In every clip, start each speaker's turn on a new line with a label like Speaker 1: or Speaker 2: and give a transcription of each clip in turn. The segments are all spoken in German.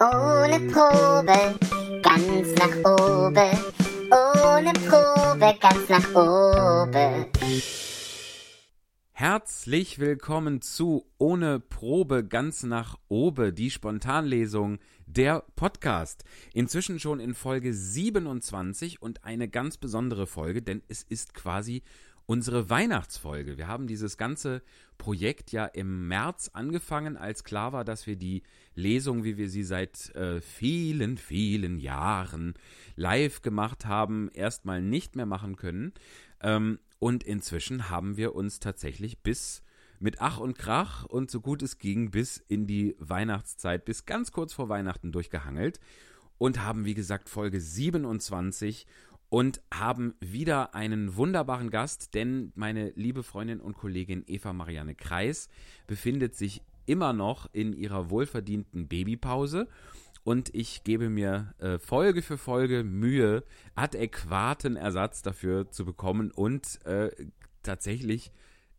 Speaker 1: Ohne Probe, ganz nach oben. Ohne Probe, ganz nach oben.
Speaker 2: Herzlich willkommen zu Ohne Probe ganz nach oben, die Spontanlesung, der Podcast. Inzwischen schon in Folge 27 und eine ganz besondere Folge, denn es ist quasi unsere Weihnachtsfolge. Wir haben dieses ganze Projekt ja im März angefangen, als klar war, dass wir die Lesung, wie wir sie seit äh, vielen, vielen Jahren live gemacht haben, erstmal nicht mehr machen können. Ähm, und inzwischen haben wir uns tatsächlich bis mit Ach und Krach und so gut es ging bis in die Weihnachtszeit, bis ganz kurz vor Weihnachten durchgehangelt und haben, wie gesagt, Folge 27 und haben wieder einen wunderbaren Gast, denn meine liebe Freundin und Kollegin Eva Marianne Kreis befindet sich immer noch in ihrer wohlverdienten Babypause und ich gebe mir äh, Folge für Folge Mühe, adäquaten Ersatz dafür zu bekommen und äh, tatsächlich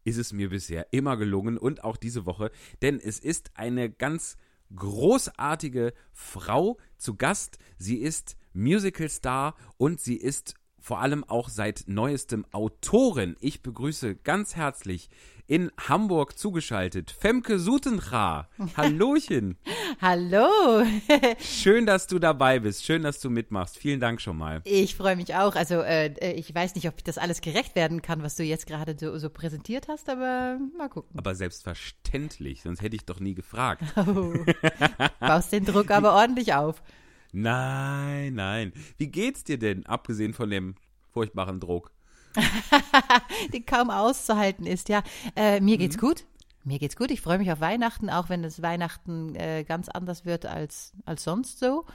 Speaker 2: ist es mir bisher immer gelungen und auch diese Woche, denn es ist eine ganz großartige Frau zu Gast. Sie ist Musicalstar und sie ist vor allem auch seit neuestem Autorin. Ich begrüße ganz herzlich in Hamburg zugeschaltet Femke Sutenra. Hallochen.
Speaker 3: Hallo.
Speaker 2: Schön, dass du dabei bist. Schön, dass du mitmachst. Vielen Dank schon mal.
Speaker 3: Ich freue mich auch. Also äh, ich weiß nicht, ob ich das alles gerecht werden kann, was du jetzt gerade so, so, präsentiert hast, aber mal gucken.
Speaker 2: Aber selbstverständlich, sonst hätte ich doch nie gefragt.
Speaker 3: Oh. Baust den Druck aber ordentlich auf.
Speaker 2: Nein, nein. Wie geht's dir denn, abgesehen von dem furchtbaren Druck?
Speaker 3: Die kaum auszuhalten ist, ja. Äh, mir geht's mhm. gut. Mir geht's gut. Ich freue mich auf Weihnachten, auch wenn es Weihnachten äh, ganz anders wird als, als sonst so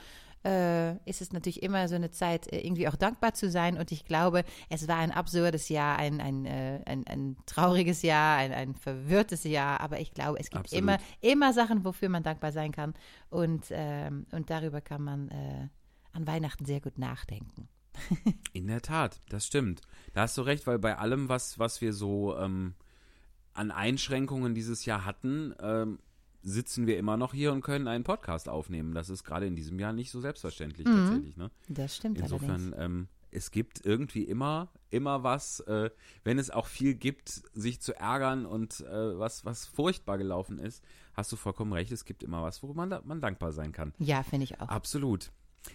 Speaker 3: äh, ist es natürlich immer so eine Zeit, äh, irgendwie auch dankbar zu sein. Und ich glaube, es war ein absurdes Jahr, ein, ein, äh, ein, ein trauriges Jahr, ein, ein verwirrtes Jahr. Aber ich glaube, es gibt immer, immer Sachen, wofür man dankbar sein kann. Und, ähm, und darüber kann man äh, an Weihnachten sehr gut nachdenken.
Speaker 2: In der Tat, das stimmt. Da hast du recht, weil bei allem, was, was wir so ähm, an Einschränkungen dieses Jahr hatten, ähm, sitzen wir immer noch hier und können einen Podcast aufnehmen. Das ist gerade in diesem Jahr nicht so selbstverständlich mhm. tatsächlich. Ne?
Speaker 3: Das stimmt.
Speaker 2: Insofern, ähm, es gibt irgendwie immer, immer was, äh, wenn es auch viel gibt, sich zu ärgern und äh, was, was furchtbar gelaufen ist, hast du vollkommen recht, es gibt immer was, worüber man, man dankbar sein kann.
Speaker 3: Ja, finde ich auch.
Speaker 2: Absolut.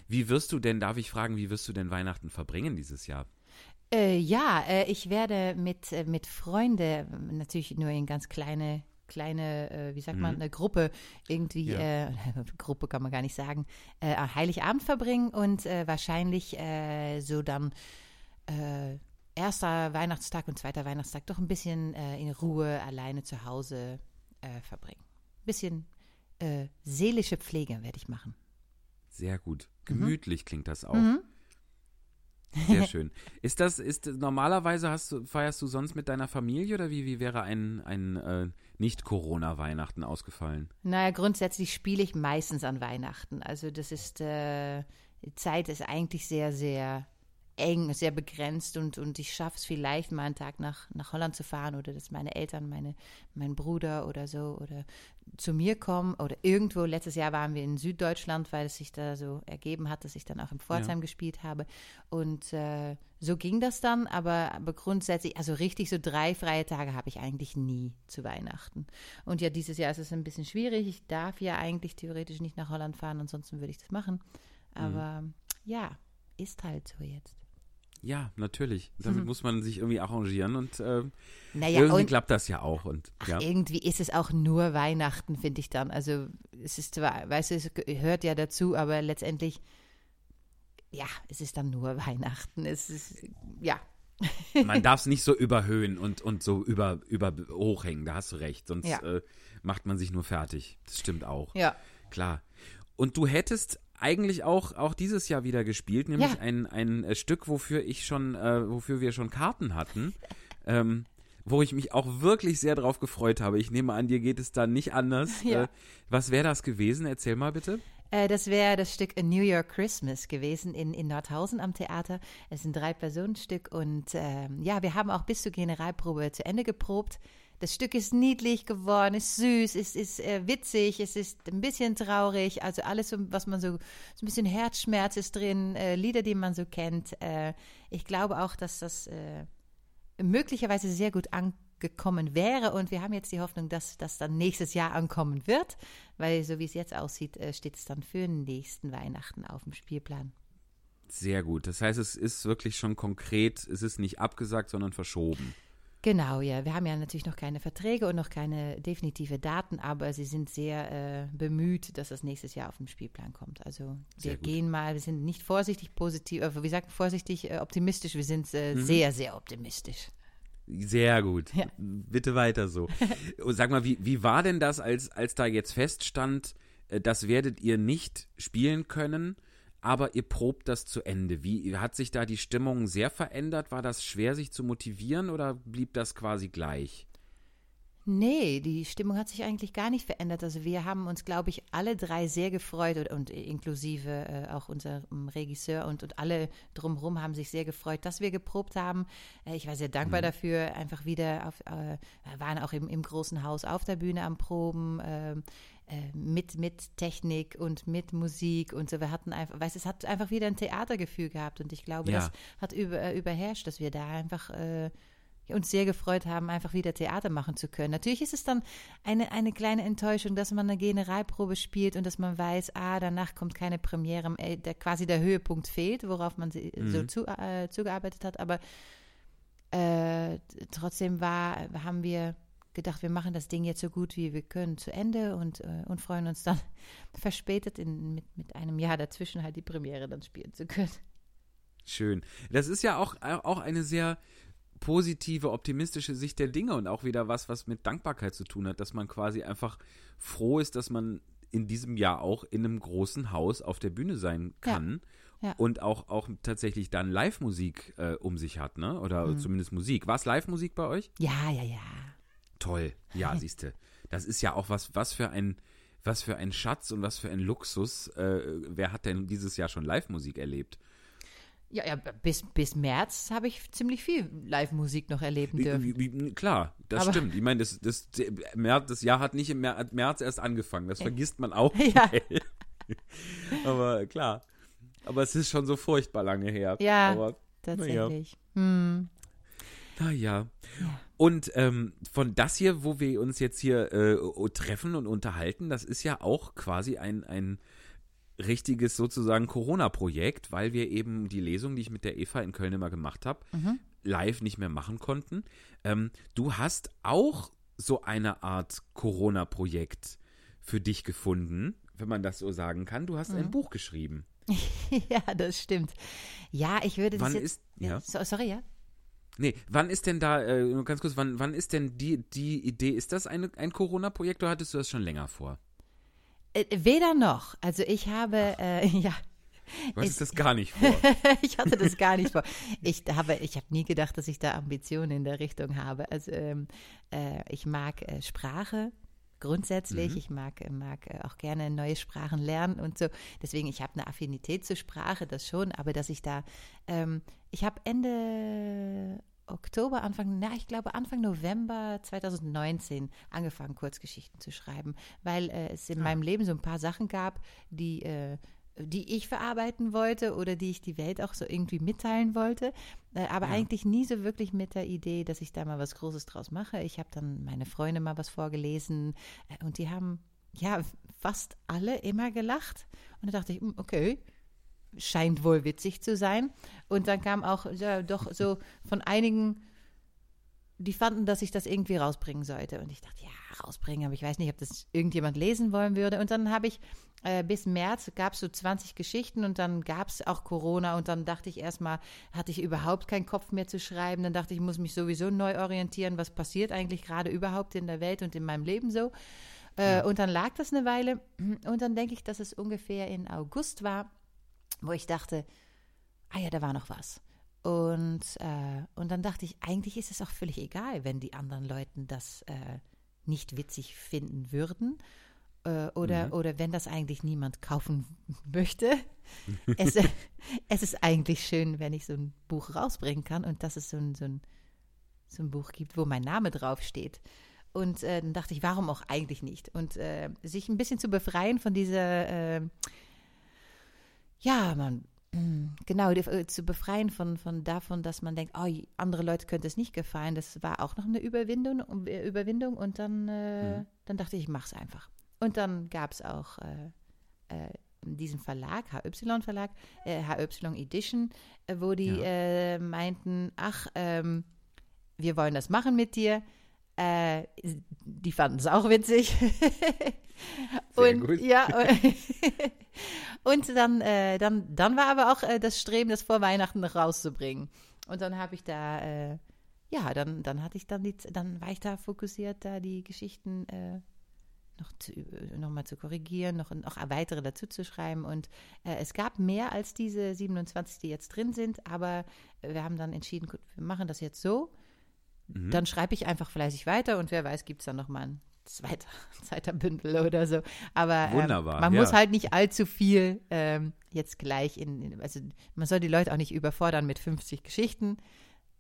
Speaker 2: Wie wirst du denn, darf ich fragen, wie wirst du denn Weihnachten verbringen dieses Jahr?
Speaker 3: Äh, ja, äh, ich werde mit, äh, mit Freunden, natürlich nur in ganz kleine kleine, äh, wie sagt man, mhm. eine Gruppe irgendwie, ja. äh, Gruppe kann man gar nicht sagen, äh, Heiligabend verbringen und äh, wahrscheinlich äh, so dann äh, erster Weihnachtstag und zweiter Weihnachtstag doch ein bisschen in Ruhe alleine zu Hause verbringen. Bisschen seelische Pflege werde ich machen.
Speaker 2: Sehr gut. Gemütlich mhm. klingt das auch. Mhm. Sehr schön. Ist das, ist normalerweise hast du, feierst du sonst mit deiner Familie oder wie, wie wäre ein, ein äh, Nicht-Corona-Weihnachten ausgefallen?
Speaker 3: Naja, grundsätzlich spiele ich meistens an Weihnachten. Also das ist, äh, die Zeit ist eigentlich sehr, sehr eng, sehr begrenzt und, und ich schaffe es vielleicht mal einen Tag nach, nach Holland zu fahren oder dass meine Eltern, meine, mein Bruder oder so oder zu mir kommen oder irgendwo. Letztes Jahr waren wir in Süddeutschland, weil es sich da so ergeben hat, dass ich dann auch in Pforzheim ja. gespielt habe. Und äh, so ging das dann, aber, aber grundsätzlich, also richtig so drei freie Tage habe ich eigentlich nie zu Weihnachten. Und ja, dieses Jahr ist es ein bisschen schwierig. Ich darf ja eigentlich theoretisch nicht nach Holland fahren, ansonsten würde ich das machen. Mhm. Aber mhm. ja, ist halt so jetzt.
Speaker 2: Ja, natürlich. Damit mhm. muss man sich irgendwie arrangieren und äh, naja, irgendwie und, klappt das ja auch. Und,
Speaker 3: ja. irgendwie ist es auch nur Weihnachten, finde ich dann. Also es ist zwar, weißt du, es gehört ja dazu, aber letztendlich, ja, es ist dann nur Weihnachten. Es ist, ja.
Speaker 2: Man darf es nicht so überhöhen und, und so über, über hochhängen, da hast du recht. Sonst ja. äh, macht man sich nur fertig. Das stimmt auch.
Speaker 3: Ja.
Speaker 2: Klar. Und du hättest eigentlich auch, auch dieses Jahr wieder gespielt, nämlich ja. ein, ein äh, Stück, wofür ich schon, äh, wofür wir schon Karten hatten. ähm, wo ich mich auch wirklich sehr drauf gefreut habe. Ich nehme an, dir geht es da nicht anders. Ja. Äh, was wäre das gewesen? Erzähl mal bitte.
Speaker 3: Äh, das wäre das Stück A New York Christmas gewesen in, in Nordhausen am Theater. Es ist ein Drei-Personen-Stück und ähm, ja, wir haben auch bis zur Generalprobe zu Ende geprobt. Das Stück ist niedlich geworden, ist süß, es ist äh, witzig, es ist ein bisschen traurig, also alles, was man so, so ein bisschen Herzschmerz ist drin, äh, Lieder, die man so kennt. Äh, ich glaube auch, dass das äh, möglicherweise sehr gut angekommen wäre und wir haben jetzt die Hoffnung, dass das dann nächstes Jahr ankommen wird, weil so wie es jetzt aussieht, äh, steht es dann für den nächsten Weihnachten auf dem Spielplan.
Speaker 2: Sehr gut. Das heißt, es ist wirklich schon konkret, es ist nicht abgesagt, sondern verschoben.
Speaker 3: Genau, ja. Wir haben ja natürlich noch keine Verträge und noch keine definitive Daten, aber sie sind sehr äh, bemüht, dass das nächstes Jahr auf den Spielplan kommt. Also wir gehen mal, wir sind nicht vorsichtig positiv, äh, wie sagt vorsichtig äh, optimistisch, wir sind äh, mhm. sehr, sehr optimistisch.
Speaker 2: Sehr gut. Ja. Bitte weiter so. Sag mal, wie, wie war denn das, als, als da jetzt feststand, äh, das werdet ihr nicht spielen können? Aber ihr probt das zu Ende. Wie hat sich da die Stimmung sehr verändert? War das schwer, sich zu motivieren oder blieb das quasi gleich?
Speaker 3: Nee, die Stimmung hat sich eigentlich gar nicht verändert. Also wir haben uns, glaube ich, alle drei sehr gefreut und, und inklusive äh, auch unser um, Regisseur und, und alle drumherum haben sich sehr gefreut, dass wir geprobt haben. Äh, ich war sehr dankbar mhm. dafür, einfach wieder auf, äh, waren auch im, im großen Haus auf der Bühne am Proben. Äh, mit, mit Technik und mit Musik und so. Wir hatten einfach, weißt es hat einfach wieder ein Theatergefühl gehabt und ich glaube, ja. das hat über, äh, überherrscht, dass wir da einfach äh, uns sehr gefreut haben, einfach wieder Theater machen zu können. Natürlich ist es dann eine, eine kleine Enttäuschung, dass man eine Generalprobe spielt und dass man weiß, ah, danach kommt keine Premiere, äh, der, quasi der Höhepunkt fehlt, worauf man mhm. so zu, äh, zugearbeitet hat. Aber äh, trotzdem war, haben wir gedacht, wir machen das Ding jetzt so gut wie wir können zu Ende und, äh, und freuen uns dann verspätet in, mit, mit einem Jahr dazwischen halt die Premiere dann spielen zu können.
Speaker 2: Schön. Das ist ja auch, auch eine sehr positive, optimistische Sicht der Dinge und auch wieder was, was mit Dankbarkeit zu tun hat, dass man quasi einfach froh ist, dass man in diesem Jahr auch in einem großen Haus auf der Bühne sein kann. Ja. Ja. Und auch, auch tatsächlich dann Live-Musik äh, um sich hat, ne? Oder mhm. zumindest Musik. War es Live-Musik bei euch?
Speaker 3: Ja, ja, ja.
Speaker 2: Toll. Ja, siehste. Das ist ja auch was, was für ein, was für ein Schatz und was für ein Luxus. Äh, wer hat denn dieses Jahr schon Live-Musik erlebt?
Speaker 3: Ja, ja, bis, bis März habe ich ziemlich viel Live-Musik noch erleben dürfen.
Speaker 2: Klar, das Aber stimmt. Ich meine, das, das, das Jahr hat nicht im März erst angefangen. Das vergisst man auch. Ja. Aber klar. Aber es ist schon so furchtbar lange her.
Speaker 3: Ja,
Speaker 2: Aber,
Speaker 3: tatsächlich. Naja. Hm.
Speaker 2: naja. Ja. Und ähm, von das hier, wo wir uns jetzt hier äh, treffen und unterhalten, das ist ja auch quasi ein, ein richtiges sozusagen Corona-Projekt, weil wir eben die Lesung, die ich mit der Eva in Köln immer gemacht habe, mhm. live nicht mehr machen konnten. Ähm, du hast auch so eine Art Corona-Projekt für dich gefunden, wenn man das so sagen kann. Du hast mhm. ein Buch geschrieben.
Speaker 3: ja, das stimmt. Ja, ich würde das
Speaker 2: Wann
Speaker 3: jetzt,
Speaker 2: ist, ja.
Speaker 3: So, sorry, ja?
Speaker 2: Nee, wann ist denn da, äh, ganz kurz, wann, wann ist denn die, die Idee, ist das eine, ein Corona-Projekt oder hattest du das schon länger vor?
Speaker 3: Äh, weder noch. Also ich habe, äh, ja.
Speaker 2: Du hattest das gar nicht vor.
Speaker 3: ich hatte das gar nicht vor. Ich habe, ich habe nie gedacht, dass ich da Ambitionen in der Richtung habe. Also ähm, äh, ich mag äh, Sprache grundsätzlich. Mhm. Ich mag, äh, mag auch gerne neue Sprachen lernen und so. Deswegen, ich habe eine Affinität zur Sprache, das schon, aber dass ich da, ähm, ich habe Ende Oktober, Anfang, na, ich glaube Anfang November 2019 angefangen, Kurzgeschichten zu schreiben, weil äh, es in ja. meinem Leben so ein paar Sachen gab, die, äh, die ich verarbeiten wollte oder die ich die Welt auch so irgendwie mitteilen wollte, äh, aber ja. eigentlich nie so wirklich mit der Idee, dass ich da mal was Großes draus mache. Ich habe dann meine Freunde mal was vorgelesen äh, und die haben ja fast alle immer gelacht und da dachte ich, hm, okay, scheint wohl witzig zu sein. Und dann kam auch ja, doch so von einigen, die fanden, dass ich das irgendwie rausbringen sollte. Und ich dachte, ja, rausbringen, aber ich weiß nicht, ob das irgendjemand lesen wollen würde. Und dann habe ich äh, bis März gab es so 20 Geschichten und dann gab es auch Corona und dann dachte ich erstmal, hatte ich überhaupt keinen Kopf mehr zu schreiben. Dann dachte ich, ich muss mich sowieso neu orientieren, was passiert eigentlich gerade überhaupt in der Welt und in meinem Leben so. Äh, ja. Und dann lag das eine Weile und dann denke ich, dass es ungefähr in August war wo ich dachte, ah ja, da war noch was. Und, äh, und dann dachte ich, eigentlich ist es auch völlig egal, wenn die anderen Leuten das äh, nicht witzig finden würden äh, oder, mhm. oder wenn das eigentlich niemand kaufen möchte. es, es ist eigentlich schön, wenn ich so ein Buch rausbringen kann und dass es so ein, so ein, so ein Buch gibt, wo mein Name draufsteht. Und äh, dann dachte ich, warum auch eigentlich nicht? Und äh, sich ein bisschen zu befreien von dieser, äh, ja, man, genau, die, äh, zu befreien von, von davon, dass man denkt, oh, andere Leute könnte es nicht gefallen. Das war auch noch eine Überwindung, äh, Überwindung. Und dann, äh,
Speaker 2: Mhm.
Speaker 3: dann dachte ich, ich mach's einfach. Und dann gab es auch äh, äh, diesen Verlag, HY Verlag, äh, HY Edition, wo die
Speaker 2: Ja.
Speaker 3: meinten, ach, ähm, wir wollen das machen mit dir. Äh, die fanden es auch witzig. Und ja, und dann, äh, dann, dann war aber auch äh, das Streben, das vor Weihnachten noch rauszubringen. Und dann habe ich da, äh, ja, dann, dann hatte ich dann die, dann war ich da fokussiert, da die Geschichten äh, noch, zu, noch mal zu korrigieren, noch, noch weitere dazu zu schreiben. Und äh, es gab mehr als diese 27, die jetzt drin sind, aber wir haben dann entschieden, gut, wir machen das jetzt so.
Speaker 2: Mhm.
Speaker 3: Dann schreibe ich einfach fleißig weiter und wer weiß, gibt es dann noch mal ein zweiter, zweiter Bündel oder so. Aber ähm,
Speaker 2: Wunderbar,
Speaker 3: man
Speaker 2: ja.
Speaker 3: muss halt nicht allzu viel ähm, jetzt gleich in, in, also man soll die Leute auch nicht überfordern mit 50 Geschichten.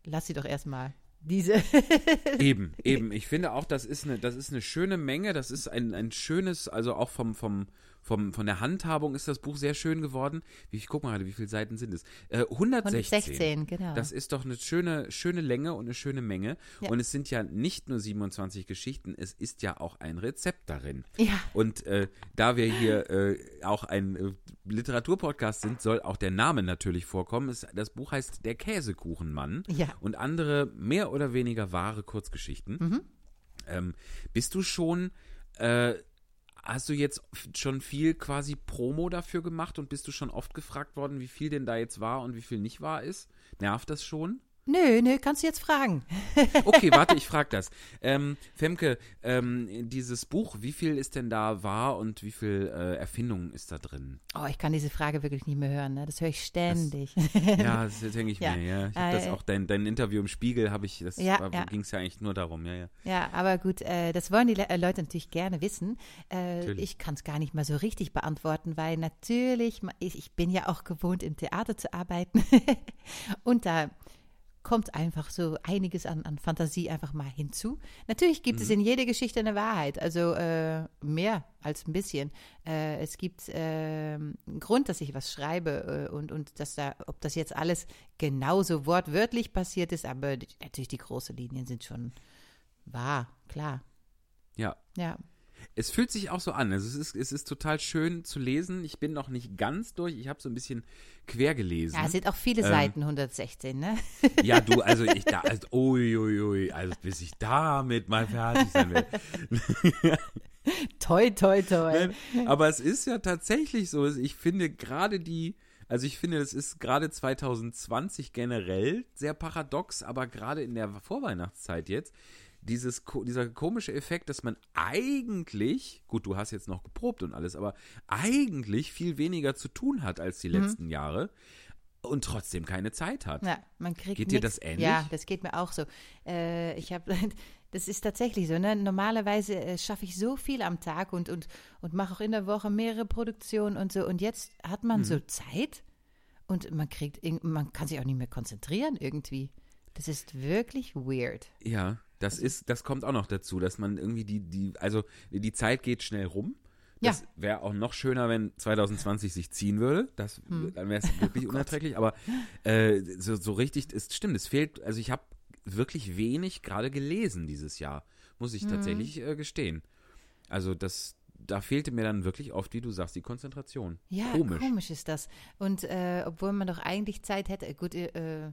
Speaker 3: Lass sie doch erstmal diese.
Speaker 2: Eben, eben. Ich finde auch, das ist eine, das ist eine schöne Menge. Das ist ein, ein schönes, also auch vom, vom, vom, von der Handhabung ist das Buch sehr schön geworden. Wie, ich guck mal gerade, wie viele Seiten sind es? Äh, 116.
Speaker 3: 116, genau.
Speaker 2: Das ist doch eine schöne, schöne Länge und eine schöne Menge.
Speaker 3: Ja.
Speaker 2: Und es sind ja nicht nur 27 Geschichten, es ist ja auch ein Rezept darin.
Speaker 3: ja,
Speaker 2: Und äh, da wir hier äh, auch ein äh, Literaturpodcast sind, soll auch der Name natürlich vorkommen. Es, das Buch heißt Der Käsekuchenmann
Speaker 3: Ja.
Speaker 2: und andere mehr oder weniger wahre Kurzgeschichten.
Speaker 3: Mhm.
Speaker 2: Ähm, bist du schon, äh, hast du jetzt schon viel quasi Promo dafür gemacht und bist du schon oft gefragt worden, wie viel denn da jetzt wahr und wie viel nicht wahr ist? Nervt das schon?
Speaker 3: Nö, nö, kannst du jetzt fragen.
Speaker 2: Okay, warte, ich frage das. Ähm, Femke, ähm, dieses Buch, wie viel ist denn da wahr und wie viel äh, Erfindung ist da drin?
Speaker 3: Oh, ich kann diese Frage wirklich nicht mehr hören. Ne? Das höre ich ständig.
Speaker 2: Ja, das denke ich
Speaker 3: Ja.
Speaker 2: mir, ja. Ich habe das
Speaker 3: Äh,
Speaker 2: auch, dein, dein Interview im Spiegel habe ich, das
Speaker 3: Ja, ja.
Speaker 2: ging es ja eigentlich nur darum, ja, ja.
Speaker 3: Ja, aber gut, äh, das wollen die Le äh, Leute natürlich gerne wissen. Äh, ich kann es gar nicht mal so richtig beantworten, weil natürlich, ich, ich bin ja auch gewohnt, im Theater zu arbeiten. Und da kommt einfach so einiges an, an Fantasie einfach mal hinzu. Natürlich gibt
Speaker 2: Mhm.
Speaker 3: es in jeder Geschichte eine Wahrheit, also äh, mehr als ein bisschen. Äh, es gibt äh, einen Grund, dass ich was schreibe äh, und, und dass da, ob das jetzt alles genauso wortwörtlich passiert ist, aber die, natürlich die großen Linien sind schon wahr, klar.
Speaker 2: Ja,
Speaker 3: Ja,
Speaker 2: Es fühlt sich auch so an. Also es ist, es ist total schön zu lesen. Ich bin noch nicht ganz durch. Ich habe so ein bisschen quer gelesen.
Speaker 3: ja es sind auch viele
Speaker 2: Ähm,
Speaker 3: Seiten, 116, ne?
Speaker 2: Ja, du, also ich da, also, ui, ui, ui, also bis ich damit mal fertig sein will.
Speaker 3: toi, toi, toi.
Speaker 2: Nein, aber es ist ja tatsächlich so. Ich finde gerade die, also ich finde, das ist gerade 2020 generell sehr paradox, aber gerade in der Vorweihnachtszeit jetzt, dieses, dieser komische Effekt, dass man eigentlich, gut, du hast jetzt noch geprobt und alles, aber eigentlich viel weniger zu tun hat als die letzten Jahre und trotzdem keine Zeit hat.
Speaker 3: Ja, man kriegt
Speaker 2: Geht dir
Speaker 3: nix.
Speaker 2: das ähnlich?
Speaker 3: Ja, das geht mir auch so. Äh, ich habe, das ist tatsächlich so. Ne? Normalerweise äh, schaffe ich so viel am Tag und, und, und mache auch in der Woche mehrere Produktionen und so. Und jetzt hat man so
Speaker 2: Mhm.
Speaker 3: Zeit und man kriegt, man kann sich auch nicht mehr konzentrieren irgendwie. Das ist wirklich weird.
Speaker 2: Ja, das ist, das kommt auch noch dazu, dass man irgendwie die, die, also die Zeit geht schnell rum. Das wäre auch noch schöner, wenn 2020 sich ziehen würde. Das,
Speaker 3: Hm.
Speaker 2: Dann wäre es
Speaker 3: Oh
Speaker 2: wirklich unerträglich. Aber äh, so, so richtig, es stimmt, es fehlt, also ich habe wirklich wenig gerade gelesen dieses Jahr, muss
Speaker 3: Hm.
Speaker 2: ich tatsächlich äh, gestehen. Also das, da fehlte mir dann wirklich oft, wie du sagst, die Konzentration.
Speaker 3: Ja,
Speaker 2: Komisch.
Speaker 3: komisch, ist das. Und äh, obwohl man doch eigentlich Zeit hätte, gut, äh,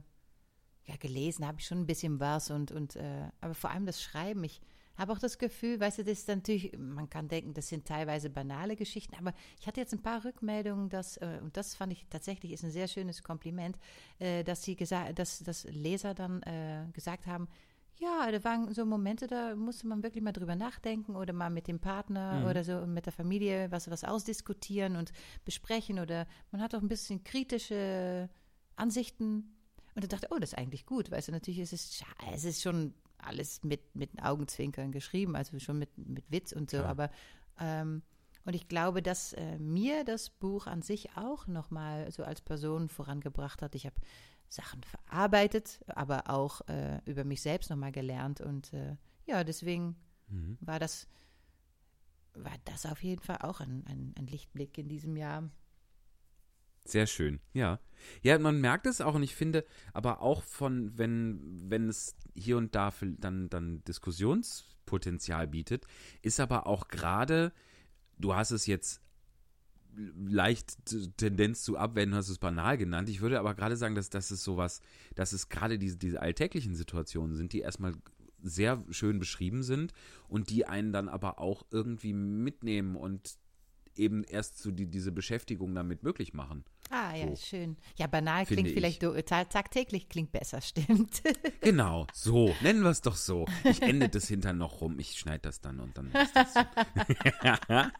Speaker 3: ja, gelesen habe ich schon ein bisschen was und, und äh, aber vor allem das Schreiben. Ich habe auch das Gefühl, weißt du, das ist natürlich, man kann denken, das sind teilweise banale Geschichten, aber ich hatte jetzt ein paar Rückmeldungen, dass, äh, und das fand ich tatsächlich ist ein sehr schönes Kompliment, äh, dass sie gesagt, dass, dass Leser dann äh, gesagt haben, ja, da waren so Momente, da musste man wirklich mal drüber nachdenken oder mal mit dem Partner
Speaker 2: Mhm.
Speaker 3: oder so und mit der Familie was, was ausdiskutieren und besprechen oder man hat auch ein bisschen kritische Ansichten und ich dachte, oh, das ist eigentlich gut, weißt du, natürlich ist es, es ist schon alles mit, mit Augenzwinkern geschrieben, also schon mit, mit Witz und so,
Speaker 2: Klar.
Speaker 3: aber ähm, und ich glaube, dass äh, mir das Buch an sich auch nochmal so als Person vorangebracht hat. Ich habe Sachen verarbeitet, aber auch äh, über mich selbst nochmal gelernt. Und äh, ja, deswegen
Speaker 2: Mhm.
Speaker 3: war das war das auf jeden Fall auch ein, ein, ein Lichtblick in diesem Jahr.
Speaker 2: Sehr schön, ja. Ja, man merkt es auch und ich finde, aber auch von, wenn, wenn es hier und da dann, dann Diskussionspotenzial bietet, ist aber auch gerade, du hast es jetzt leicht Tendenz zu abwenden, hast es banal genannt. Ich würde aber gerade sagen, dass das ist sowas, dass es gerade diese, diese alltäglichen Situationen sind, die erstmal sehr schön beschrieben sind und die einen dann aber auch irgendwie mitnehmen und eben erst so die, diese Beschäftigung damit möglich machen.
Speaker 3: Ah, ja,
Speaker 2: So.
Speaker 3: schön. Ja, banal klingt vielleicht, do- ta- tagtäglich klingt besser, stimmt.
Speaker 2: Genau, so, nennen wir es doch so. Ich ende das hinterher noch rum, ich schneide das dann und dann ist das so.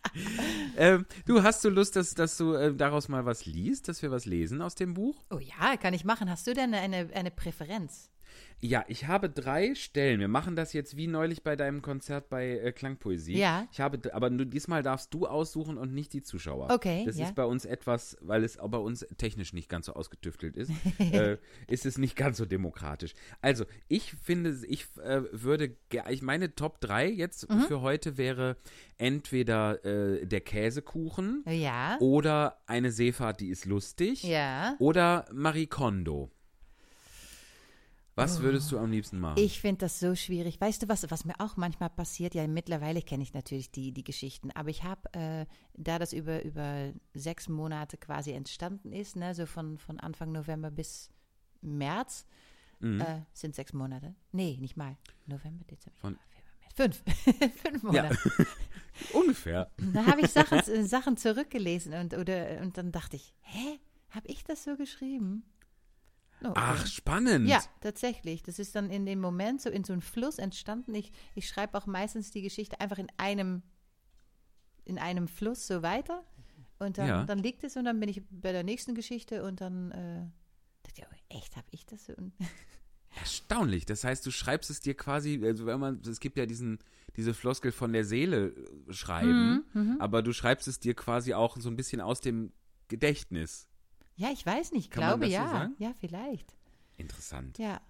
Speaker 2: ähm, du, hast du Lust, dass, dass du äh, daraus mal was liest, dass wir was lesen aus dem Buch?
Speaker 3: Oh ja, kann ich machen. Hast du denn eine, eine Präferenz?
Speaker 2: Ja, ich habe drei Stellen. Wir machen das jetzt wie neulich bei deinem Konzert bei äh, Klangpoesie.
Speaker 3: Ja.
Speaker 2: Ich habe, aber nur diesmal darfst du aussuchen und nicht die Zuschauer.
Speaker 3: Okay,
Speaker 2: Das
Speaker 3: ja.
Speaker 2: ist bei uns etwas, weil es auch bei uns technisch nicht ganz so ausgetüftelt ist, äh, ist es nicht ganz so demokratisch. Also, ich finde, ich äh, würde, ich meine Top 3 jetzt
Speaker 3: Mhm.
Speaker 2: für heute wäre entweder äh, der Käsekuchen
Speaker 3: Ja.
Speaker 2: oder eine Seefahrt, die ist lustig
Speaker 3: Ja.
Speaker 2: oder Marie Kondo. Was würdest du am liebsten machen?
Speaker 3: Oh. Ich finde das so schwierig. Weißt du, was, was mir auch manchmal passiert? Ja, mittlerweile kenne ich natürlich die, die Geschichten, aber ich habe, äh, da das über, über sechs Monate quasi entstanden ist, ne, so von, von Anfang November bis März,
Speaker 2: Mhm.
Speaker 3: äh, sind sechs Monate. Nee, nicht mal. November, Dezember,
Speaker 2: Von-.
Speaker 3: Fünf. Fünf Monate.
Speaker 2: Ungefähr.
Speaker 3: Da habe ich Sachen, Sachen zurückgelesen und, oder, und dann dachte ich, hä, habe ich das so geschrieben? Okay.
Speaker 2: Ach, spannend.
Speaker 3: Ja, tatsächlich. Das ist dann in dem Moment so in so einem Fluss entstanden. Ich, ich schreibe auch meistens die Geschichte einfach in einem, in einem Fluss so weiter. Und dann,
Speaker 2: Ja.
Speaker 3: dann liegt es und dann bin ich bei der nächsten Geschichte und dann äh, dachte ich, oh, echt, habe ich das so?
Speaker 2: Erstaunlich. Das heißt, du schreibst es dir quasi, also wenn man, es gibt ja diesen, diese Floskel von der Seele äh, schreiben,
Speaker 3: Mhm,
Speaker 2: aber du schreibst es dir quasi auch so ein bisschen aus dem Gedächtnis.
Speaker 3: Ja, ich weiß nicht,
Speaker 2: Kann
Speaker 3: glaube
Speaker 2: das so
Speaker 3: ja.
Speaker 2: sagen?
Speaker 3: Ja, vielleicht.
Speaker 2: Interessant.
Speaker 3: Ja.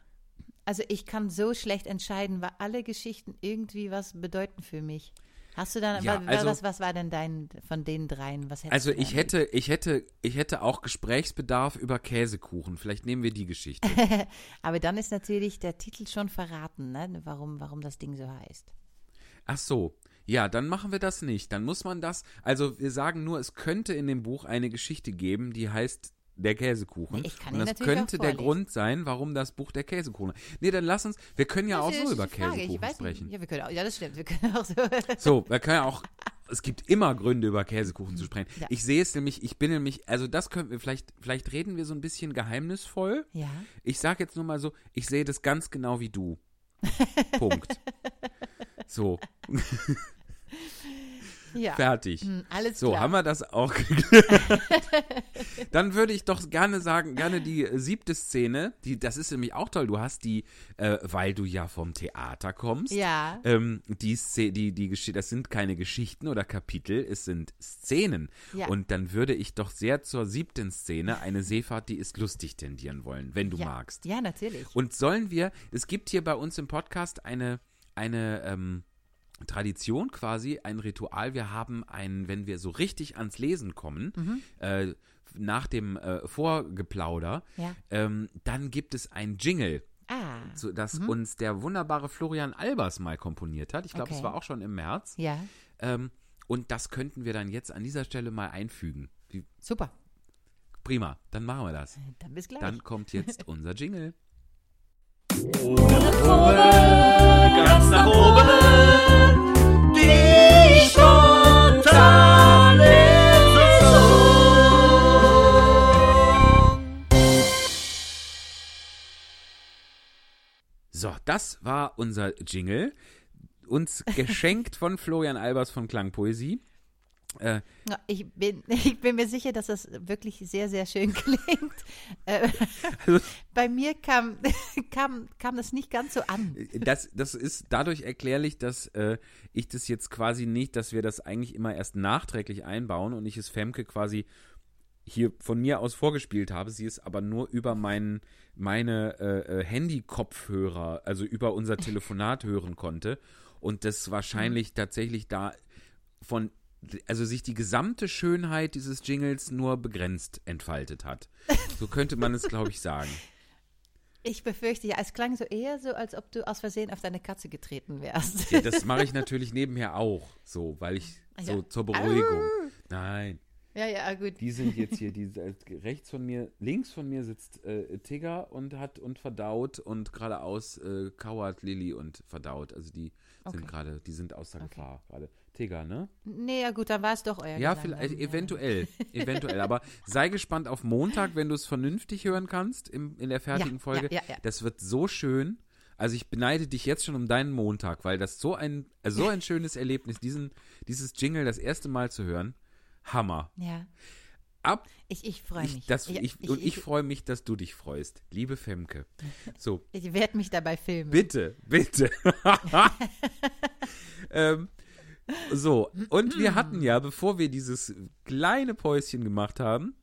Speaker 3: Also ich kann so schlecht entscheiden, weil alle Geschichten irgendwie was bedeuten für mich. Hast du dann,
Speaker 2: Ja,
Speaker 3: wa- wa-
Speaker 2: also-
Speaker 3: was, was war denn dein, von den dreien, was
Speaker 2: Also ich hätte, ich hätte, ich hätte auch Gesprächsbedarf über Käsekuchen. Vielleicht nehmen wir die Geschichte.
Speaker 3: Aber dann ist natürlich der Titel schon verraten, ne? warum, warum das Ding so heißt.
Speaker 2: Ach so. Ja, dann machen wir das nicht. Dann muss man das, also wir sagen nur, es könnte in dem Buch eine Geschichte geben, die heißt der Käsekuchen.
Speaker 3: Nee, ich kann
Speaker 2: Und das könnte der. Grund sein, warum das Buch der Käsekuchen. Nee, dann lass uns, wir können ja auch so über
Speaker 3: Frage. Ich
Speaker 2: Käsekuchen sprechen.
Speaker 3: Ja, wir können auch, ja, das stimmt. Wir können auch so.
Speaker 2: So, wir können ja auch. Es gibt immer Gründe, über Käsekuchen zu sprechen.
Speaker 3: Ja.
Speaker 2: Ich sehe es nämlich, ich bin nämlich, also das könnten wir, vielleicht, vielleicht reden wir so ein bisschen geheimnisvoll.
Speaker 3: ja.
Speaker 2: Ich sage jetzt nur mal so, ich sehe das ganz genau wie du. Punkt. So,
Speaker 3: ja.
Speaker 2: fertig.
Speaker 3: Hm, alles
Speaker 2: So,
Speaker 3: klar.
Speaker 2: haben wir das auch. Dann würde ich doch gerne sagen, gerne die siebte Szene, die, das ist nämlich auch toll. Du hast die, äh, weil du ja vom Theater kommst.
Speaker 3: Ja.
Speaker 2: Ähm, die, die, die das sind keine Geschichten oder Kapitel, es sind Szenen.
Speaker 3: Ja.
Speaker 2: Und dann würde ich doch sehr zur siebten Szene eine Seefahrt, die ist lustig tendieren wollen, wenn du
Speaker 3: ja.
Speaker 2: magst.
Speaker 3: Ja, natürlich.
Speaker 2: Und sollen wir, es gibt hier bei uns im Podcast eine, eine ähm, Tradition quasi, ein Ritual. Wir haben ein, wenn wir so richtig ans Lesen kommen,
Speaker 3: Mhm.
Speaker 2: äh, nach dem äh, Vorgeplauder,
Speaker 3: Ja.
Speaker 2: ähm, dann gibt es ein Jingle
Speaker 3: Ah.
Speaker 2: so, das uns der wunderbare Florian Albers mal komponiert hat. Ich glaube, es
Speaker 3: Okay.
Speaker 2: war auch schon im März.
Speaker 3: Ja.
Speaker 2: Ähm, und das könnten wir dann jetzt an dieser Stelle mal einfügen. Wie,
Speaker 3: Super.
Speaker 2: prima, dann machen wir das.
Speaker 3: Dann bis gleich.
Speaker 2: Dann kommt jetzt unser Jingle.
Speaker 4: Ganz nach oben. Die spontane
Speaker 2: So, das war unser Jingle. Uns geschenkt von Florian Albers von Klangpoesie. Äh,
Speaker 3: Ich bin, ich bin mir sicher, dass das wirklich sehr, sehr schön klingt. Äh,
Speaker 2: Also-
Speaker 3: Bei mir kam, kam, kam das nicht ganz so an.
Speaker 2: das, das ist dadurch erklärlich, dass äh, ich das jetzt quasi nicht, dass wir das eigentlich immer erst nachträglich einbauen und ich es Femke quasi hier von mir aus vorgespielt habe. Sie es aber nur über meinen, meine äh, äh, Handy-Kopfhörer, also über unser Telefonat hören konnte. und das wahrscheinlich tatsächlich da von, also sich die gesamte Schönheit dieses Jingles nur begrenzt entfaltet hat. So könnte man es, glaube ich, sagen.
Speaker 3: Ich befürchte ja, es klang so eher so, als ob du aus Versehen auf deine Katze getreten wärst.
Speaker 2: Ja, das mache ich natürlich nebenher auch, so, weil ich so
Speaker 3: Ja.
Speaker 2: zur Beruhigung. Nein,
Speaker 3: Ja, ja, gut.
Speaker 2: die sind jetzt hier, die äh, rechts von mir, links von mir sitzt äh, Tigger und hat und verdaut und geradeaus äh, kauert Lilly und verdaut. Also die sind
Speaker 3: Okay.
Speaker 2: gerade, die sind außer Gefahr gerade. Tigger, ne?
Speaker 3: Nee, ja gut, dann war es doch euer
Speaker 2: Ja, vielleicht,
Speaker 3: ja.
Speaker 2: eventuell, eventuell. Aber sei gespannt auf Montag, wenn du es vernünftig hören kannst im, in der fertigen
Speaker 3: Ja,
Speaker 2: Folge.
Speaker 3: ja, ja.
Speaker 2: Das wird so schön. Also ich beneide dich jetzt schon um deinen Montag, weil das so ein, äh, so ein schönes Erlebnis, diesen, dieses Jingle das erste Mal zu hören. Hammer.
Speaker 3: Ja,
Speaker 2: Ab,
Speaker 3: ich, ich freue mich.
Speaker 2: ich, das,
Speaker 3: Ja,
Speaker 2: ich, und ich freue mich, dass du dich freust. Liebe Femke. So,
Speaker 3: ich werde mich dabei filmen.
Speaker 2: Bitte, bitte. ähm, so, und wir hatten ja, bevor wir dieses kleine Päuschen gemacht haben,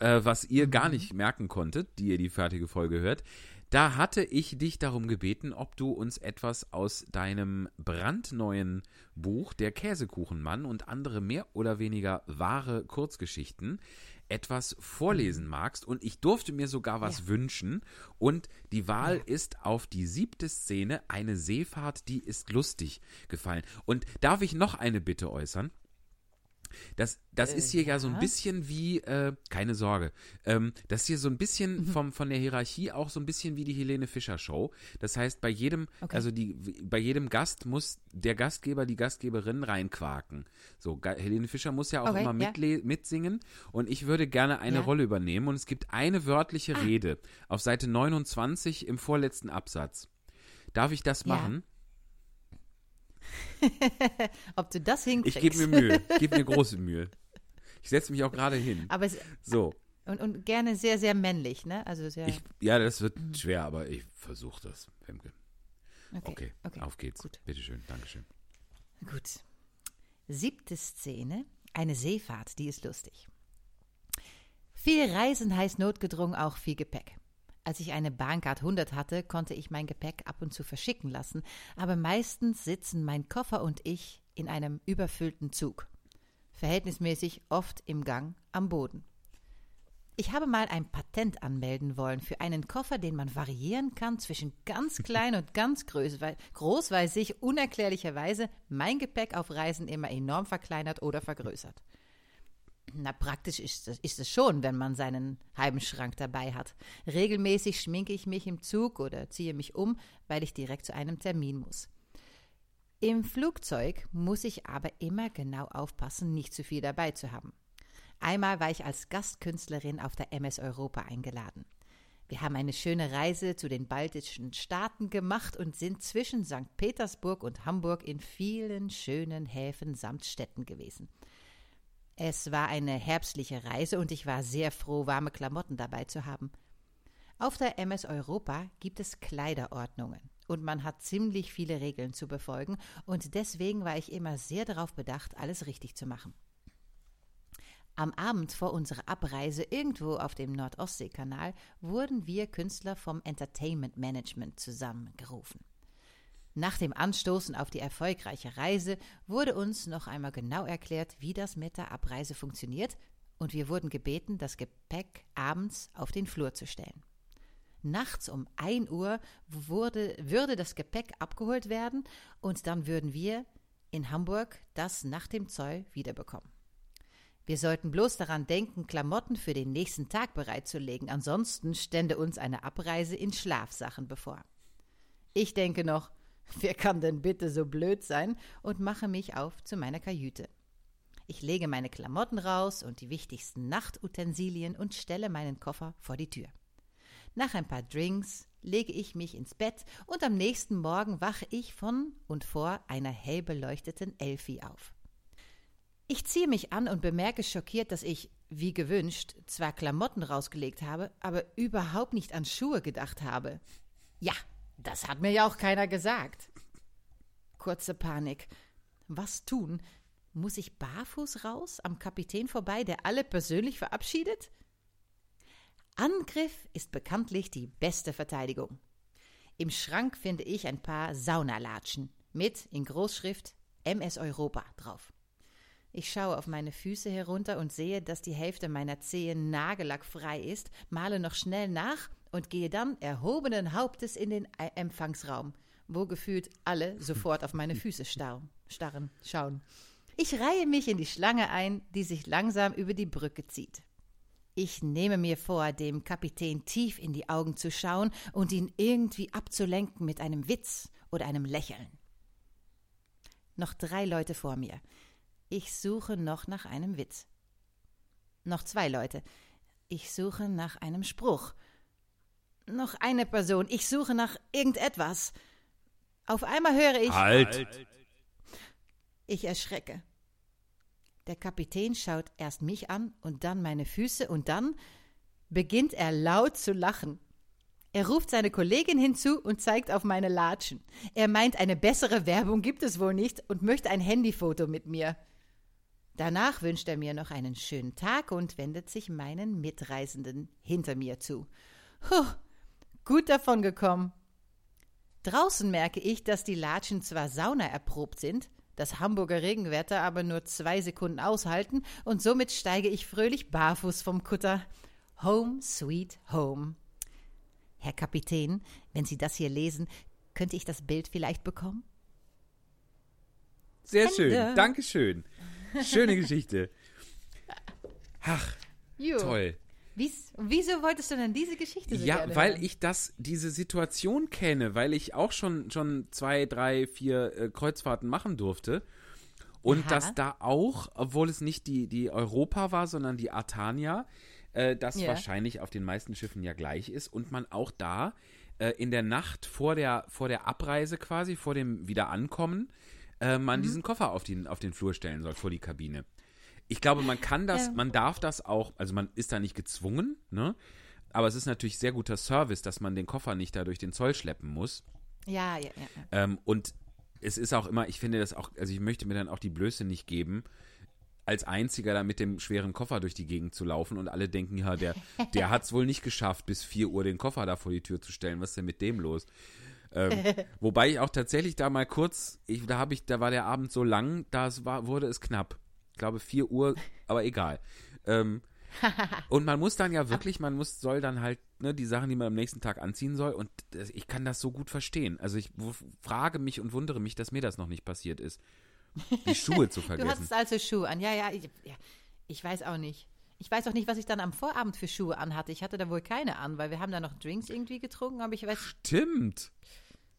Speaker 2: äh, was ihr gar nicht merken konntet, die ihr die fertige Folge hört, da hatte ich dich darum gebeten, ob du uns etwas aus deinem brandneuen Buch Der Käsekuchenmann und andere mehr oder weniger wahre Kurzgeschichten etwas vorlesen magst. Und ich durfte mir sogar was
Speaker 3: Ja.
Speaker 2: wünschen. Und die Wahl ist auf die siebte Szene, eine Seefahrt, die ist lustig gefallen. Und darf ich noch eine Bitte äußern? Das, das
Speaker 3: Äh,
Speaker 2: ist hier ja. so ein
Speaker 3: ja.
Speaker 2: bisschen wie, äh, keine Sorge, ähm, das ist hier so ein
Speaker 3: Mhm.
Speaker 2: bisschen vom, von der Hierarchie auch so ein bisschen wie die Helene Fischer Show. Das heißt, bei jedem,
Speaker 3: Okay.
Speaker 2: also die, bei jedem Gast muss der Gastgeber, die Gastgeberin reinquaken. So, Helene Fischer muss ja auch
Speaker 3: Okay,
Speaker 2: immer
Speaker 3: ja.
Speaker 2: mitsingen und ich würde gerne eine
Speaker 3: Ja.
Speaker 2: Rolle übernehmen und es gibt eine wörtliche Rede auf Seite 29 im vorletzten Absatz. Darf ich das machen?
Speaker 3: Ob du das hinkriegst.
Speaker 2: Ich gebe mir Mühe, ich gebe mir große Mühe. Ich setze mich auch gerade hin.
Speaker 3: Aber es,
Speaker 2: So,
Speaker 3: und, und gerne sehr, sehr männlich, ne? Also sehr.
Speaker 2: ich, ja, das wird schwer, aber ich versuche das, Femke. Okay,
Speaker 3: okay.
Speaker 2: auf geht's.
Speaker 3: Gut.
Speaker 2: Bitteschön, Dankeschön.
Speaker 3: Gut. Siebte Szene. Eine Seefahrt, die ist lustig. Viel Reisen heißt notgedrungen auch viel Gepäck. Als ich eine Bahncard 100 hatte, konnte ich mein Gepäck ab und zu verschicken lassen, aber meistens sitzen mein Koffer und ich in einem überfüllten Zug. Verhältnismäßig oft im Gang am Boden. Ich habe mal ein Patent anmelden wollen für einen Koffer, den man variieren kann zwischen ganz klein und ganz groß, weil, groß, weil sich unerklärlicherweise mein Gepäck auf Reisen immer enorm verkleinert oder vergrößert. Na, praktisch ist es, ist schon, wenn man seinen halben Schrank dabei hat. Regelmäßig schminke ich mich im Zug oder ziehe mich um, weil ich direkt zu einem Termin muss. Im Flugzeug muss ich aber immer genau aufpassen, nicht zu viel dabei zu haben. Einmal war ich als Gastkünstlerin auf der MS Europa eingeladen. Wir haben eine schöne Reise zu den baltischen Staaten gemacht und sind zwischen St. Petersburg und Hamburg in vielen schönen Häfen samt Städten gewesen. Es war eine herbstliche Reise und ich war sehr froh, warme Klamotten dabei zu haben. Auf der MS Europa gibt es Kleiderordnungen und man hat ziemlich viele Regeln zu befolgen und deswegen war ich immer sehr darauf bedacht, alles richtig zu machen. Am Abend vor unserer Abreise irgendwo auf dem Nordostseekanal wurden wir Künstler vom Entertainment Management zusammengerufen. Nach dem Anstoßen auf die erfolgreiche Reise wurde uns noch einmal genau erklärt, wie das mit der Abreise funktioniert, und wir wurden gebeten, das Gepäck abends auf den Flur zu stellen. Nachts um 1 Uhr wurde, würde das Gepäck abgeholt werden und dann würden wir in Hamburg das nach dem Zoll wiederbekommen. Wir sollten bloß daran denken, Klamotten für den nächsten Tag bereitzulegen, ansonsten stände uns eine Abreise in Schlafsachen bevor. Ich denke noch, wer kann denn bitte so blöd sein und mache mich auf zu meiner Kajüte. Ich lege meine Klamotten raus und die wichtigsten Nachtutensilien und stelle meinen Koffer vor die Tür. Nach ein paar Drinks lege ich mich ins Bett und am nächsten Morgen wache ich von und vor einer hell beleuchteten Elfi auf. Ich ziehe mich an und bemerke schockiert, dass ich, wie gewünscht, zwar Klamotten rausgelegt habe, aber überhaupt nicht an Schuhe gedacht habe. Ja, das hat mir ja auch keiner gesagt. Kurze Panik. Was tun? Muss ich barfuß raus, am Kapitän vorbei, der alle persönlich verabschiedet? Angriff ist bekanntlich die beste Verteidigung. Im Schrank finde ich ein paar Saunalatschen. mit in Großschrift MS Europa drauf. Ich schaue auf meine Füße herunter und sehe, dass die Hälfte meiner Zehen nagellackfrei ist, male noch schnell nach und gehe dann erhobenen Hauptes in den E- Empfangsraum, wo gefühlt alle sofort auf meine Füße starren, starren, schauen. Ich reihe mich in die Schlange ein, die sich langsam über die Brücke zieht. Ich nehme mir vor, dem Kapitän tief in die Augen zu schauen und ihn irgendwie abzulenken mit einem Witz oder einem Lächeln. Noch drei Leute vor mir. Ich suche noch nach einem Witz. Noch zwei Leute. Ich suche nach einem Spruch. Noch eine Person. Ich suche nach irgendetwas. Auf einmal höre ich.
Speaker 2: Halt!
Speaker 3: Ich erschrecke. Der Kapitän schaut erst mich an und dann meine Füße und dann beginnt er laut zu lachen. Er ruft seine Kollegin hinzu und zeigt auf meine Latschen. Er meint, eine bessere Werbung gibt es wohl nicht und möchte ein Handyfoto mit mir. Danach wünscht er mir noch einen schönen Tag und wendet sich meinen Mitreisenden hinter mir zu. Puh, gut davon gekommen. Draußen merke ich, dass die Latschen zwar Sauna erprobt sind, das Hamburger Regenwetter aber nur zwei Sekunden aushalten und somit steige ich fröhlich barfuß vom Kutter. Home, sweet home. Herr Kapitän, wenn Sie das hier lesen, könnte ich das Bild vielleicht bekommen?
Speaker 2: Sehr
Speaker 3: Ende.
Speaker 2: schön. Dankeschön. Schöne Geschichte. Ach,
Speaker 3: Jo.
Speaker 2: toll.
Speaker 3: Wies, wieso wolltest du denn diese Geschichte so
Speaker 2: Ja, weil
Speaker 3: hören?
Speaker 2: ich das, diese Situation kenne, weil ich auch schon, schon zwei, drei, vier äh, Kreuzfahrten machen durfte. Und
Speaker 3: Aha.
Speaker 2: dass da auch, obwohl es nicht die, die Europa war, sondern die Artania, äh, das
Speaker 3: Ja.
Speaker 2: wahrscheinlich auf den meisten Schiffen ja gleich ist und man auch da äh, in der Nacht vor der, vor der Abreise quasi, vor dem Wiederankommen, äh,
Speaker 3: Mhm.
Speaker 2: man diesen Koffer auf den, auf den Flur stellen soll, vor die Kabine. Ich glaube, man kann das,
Speaker 3: Ja.
Speaker 2: man darf das auch, also man ist da nicht gezwungen, ne? Aber es ist natürlich sehr guter Service, dass man den Koffer nicht da durch den Zoll schleppen muss.
Speaker 3: Ja, ja, ja.
Speaker 2: Ähm, und es ist auch immer, ich finde das auch, also ich möchte mir dann auch die Blöße nicht geben, als einziger da mit dem schweren Koffer durch die Gegend zu laufen und alle denken, ja, der, der hat es wohl nicht geschafft, bis 4 Uhr den Koffer da vor die Tür zu stellen. Was ist denn mit dem los? Ähm, wobei ich auch tatsächlich da mal kurz, ich, da habe ich, da war der Abend so lang, da war, wurde es knapp. Ich glaube 4 Uhr, aber egal. Ähm, und man muss dann ja wirklich, man muss, soll dann halt, ne, die Sachen, die man am nächsten Tag anziehen soll. Und das, ich kann das so gut verstehen. Also ich frage mich und wundere mich, dass mir das noch nicht passiert ist. Die Schuhe zu
Speaker 3: Du
Speaker 2: vergessen.
Speaker 3: hattest also Schuhe an. Ja, ja ich, ja, ich weiß auch nicht. Ich weiß auch nicht, was ich dann am Vorabend für Schuhe anhatte. Ich hatte da wohl keine an, weil wir haben da noch Drinks irgendwie getrunken, aber ich weiß,
Speaker 2: Stimmt.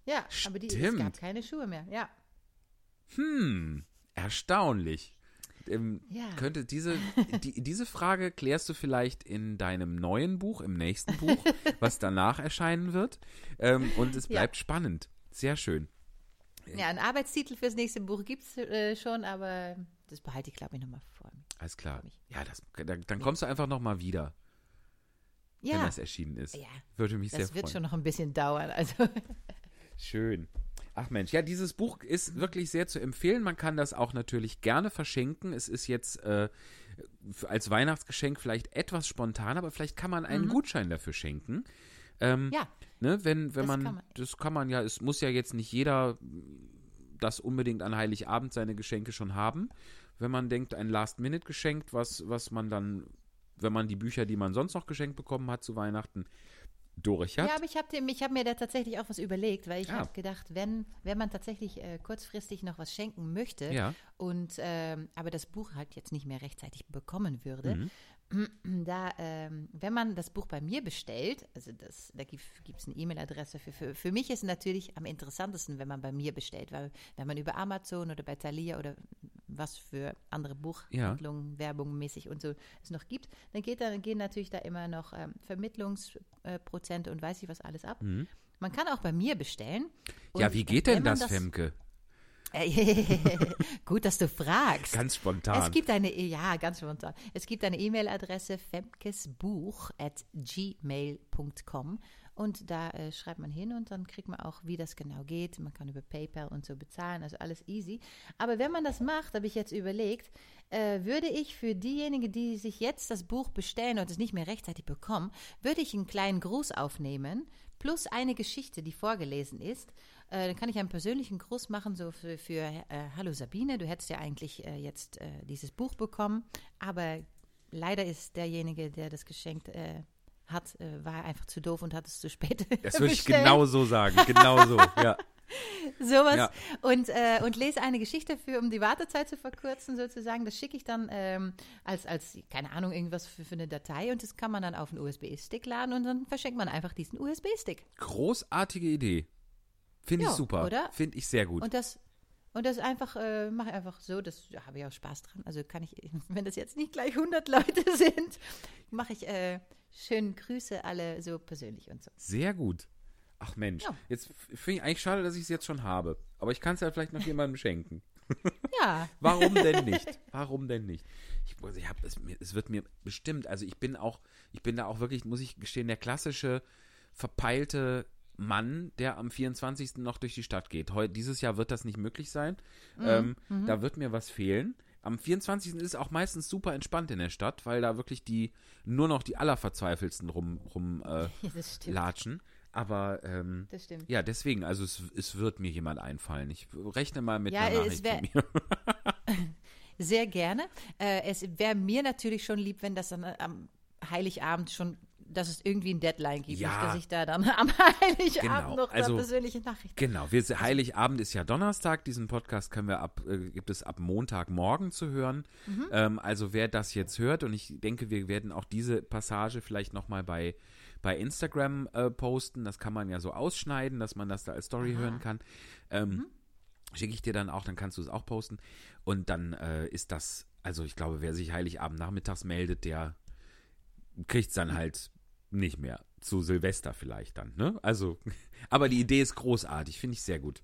Speaker 3: ja, aber die, es
Speaker 2: Stimmt.
Speaker 3: gab keine Schuhe mehr. Ja.
Speaker 2: Hm, erstaunlich. Ähm,
Speaker 3: Ja.
Speaker 2: Könnte diese, die, diese Frage klärst du vielleicht in deinem neuen Buch, im nächsten Buch, was danach erscheinen wird. Ähm, und es
Speaker 3: Ja.
Speaker 2: bleibt spannend. Sehr schön.
Speaker 3: Ja, einen Arbeitstitel fürs nächste Buch gibt es äh, schon, aber das behalte ich, glaube ich, nochmal vor mir.
Speaker 2: Alles klar. Ja, das, dann, dann kommst du einfach nochmal wieder, wenn
Speaker 3: Ja,
Speaker 2: das erschienen ist.
Speaker 3: Ja.
Speaker 2: Würde mich sehr
Speaker 3: das wird
Speaker 2: freuen.
Speaker 3: schon noch ein bisschen dauern. Also,
Speaker 2: Schön. Ach Mensch, ja, dieses Buch ist wirklich sehr zu empfehlen. Man kann das auch natürlich gerne verschenken. Es ist jetzt äh, als Weihnachtsgeschenk vielleicht etwas spontan, aber vielleicht kann man einen Gutschein dafür schenken. Ähm,
Speaker 3: Mhm. ja,
Speaker 2: ne, wenn, wenn
Speaker 3: Das
Speaker 2: man,
Speaker 3: kann man.
Speaker 2: das kann man ja, es muss ja jetzt nicht jeder das unbedingt an Heiligabend seine Geschenke schon haben. Wenn man denkt, ein Last-Minute-Geschenk, was, was man dann, wenn man die Bücher, die man sonst noch geschenkt bekommen hat zu Weihnachten, durch hat.
Speaker 3: Ja, aber ich habe hab mir da tatsächlich auch was überlegt, weil ich
Speaker 2: Ah.
Speaker 3: habe gedacht, wenn, wenn man tatsächlich äh, kurzfristig noch was schenken möchte
Speaker 2: Ja.
Speaker 3: und ähm, aber das Buch halt jetzt nicht mehr rechtzeitig bekommen würde,
Speaker 2: Mhm.
Speaker 3: da, ähm, wenn man das Buch bei mir bestellt, also das, da gibt es eine E-Mail-Adresse für, für, für mich ist natürlich am interessantesten, wenn man bei mir bestellt, weil wenn man über Amazon oder bei Thalia oder was für andere Buchhandlungen, Werbung mäßig und so es noch gibt, dann geht dann gehen natürlich da immer noch ähm, Vermittlungsprozente und weiß ich was alles ab. Man kann auch bei mir bestellen.
Speaker 2: Mhm. ja, wie geht denn
Speaker 3: man
Speaker 2: das, Femke?
Speaker 3: Gut, dass du fragst.
Speaker 2: Ganz spontan.
Speaker 3: Es gibt eine, ja, ganz spontan. Es gibt eine E-Mail-Adresse femkesbuch at gmail.com und da äh, schreibt man hin und dann kriegt man auch, wie das genau geht. Man kann über PayPal und so bezahlen, also alles easy. Aber wenn man das macht, habe ich jetzt überlegt, äh, würde ich für diejenigen, die sich jetzt das Buch bestellen und es nicht mehr rechtzeitig bekommen, würde ich einen kleinen Gruß aufnehmen plus eine Geschichte, die vorgelesen ist. Äh, dann kann ich einen persönlichen Gruß machen, so für, für äh, Hallo Sabine, du hättest ja eigentlich äh, jetzt äh, dieses Buch bekommen, aber leider ist derjenige, der das geschenkt äh, hat, äh, war einfach zu doof und hat es zu spät
Speaker 2: Das würde ich genau so sagen. Genau so, ja.
Speaker 3: Sowas.
Speaker 2: Ja.
Speaker 3: Und, äh, und lese eine Geschichte für, um die Wartezeit zu verkürzen, sozusagen. Das schicke ich dann ähm, als, als, keine Ahnung, irgendwas für, für eine Datei und das kann man dann auf einen USB-Stick laden und dann verschenkt man einfach diesen USB-Stick.
Speaker 2: Großartige Idee. Finde ich
Speaker 3: Ja,
Speaker 2: super.
Speaker 3: oder?
Speaker 2: Finde ich sehr gut.
Speaker 3: Und das, und das einfach, äh, mache ich einfach so, das da habe ich auch Spaß dran. Also kann ich, wenn das jetzt nicht gleich 100 Leute sind, mache ich äh, schön Grüße alle so persönlich und so.
Speaker 2: Sehr gut. Ach Mensch,
Speaker 3: Ja.
Speaker 2: jetzt finde ich eigentlich schade, dass ich es jetzt schon habe. Aber ich kann es ja vielleicht noch jemandem schenken.
Speaker 3: Ja,
Speaker 2: Warum denn nicht? Warum denn nicht? Ich, ich hab, es, es wird mir bestimmt, also ich bin auch, ich bin da auch wirklich, muss ich gestehen, der klassische verpeilte Mann, der am 24. noch durch die Stadt geht. Heu, dieses Jahr wird das nicht möglich sein. Ähm, Da wird mir was fehlen. Am 24. ist es auch meistens super entspannt in der Stadt, weil da wirklich die nur noch die allerverzweifelsten rum, rum äh, latschen. Aber ähm,
Speaker 3: Das stimmt.
Speaker 2: ja, deswegen, also es, es wird mir jemand einfallen. Ich rechne mal mit
Speaker 3: Ja,
Speaker 2: einer
Speaker 3: es
Speaker 2: Nachricht
Speaker 3: wär-
Speaker 2: von mir.
Speaker 3: Sehr gerne. Äh, es wäre mir natürlich schon lieb, wenn das dann äh, am Heiligabend schon, dass es irgendwie ein Deadline gibt.
Speaker 2: Ja.
Speaker 3: Nicht, dass ich da dann am Heiligabend
Speaker 2: Genau,
Speaker 3: noch
Speaker 2: also-
Speaker 3: eine persönliche Nachricht.
Speaker 2: Genau, wir, Heiligabend ist ja Donnerstag. Diesen Podcast können wir ab, äh, gibt es ab Montagmorgen zu hören.
Speaker 3: Mhm.
Speaker 2: Ähm, also wer das jetzt hört, und ich denke, wir werden auch diese Passage vielleicht nochmal bei, bei Instagram äh, posten. Das kann man ja so ausschneiden, dass man das da als Story hören kann. Ähm,
Speaker 3: Mhm.
Speaker 2: Schicke ich dir dann auch, dann kannst du es auch posten. Und dann äh, ist das, also ich glaube, wer sich Heiligabend nachmittags meldet, der kriegt es dann halt nicht mehr. Zu Silvester vielleicht dann, ne? Also, aber die Idee ist großartig, finde ich sehr gut.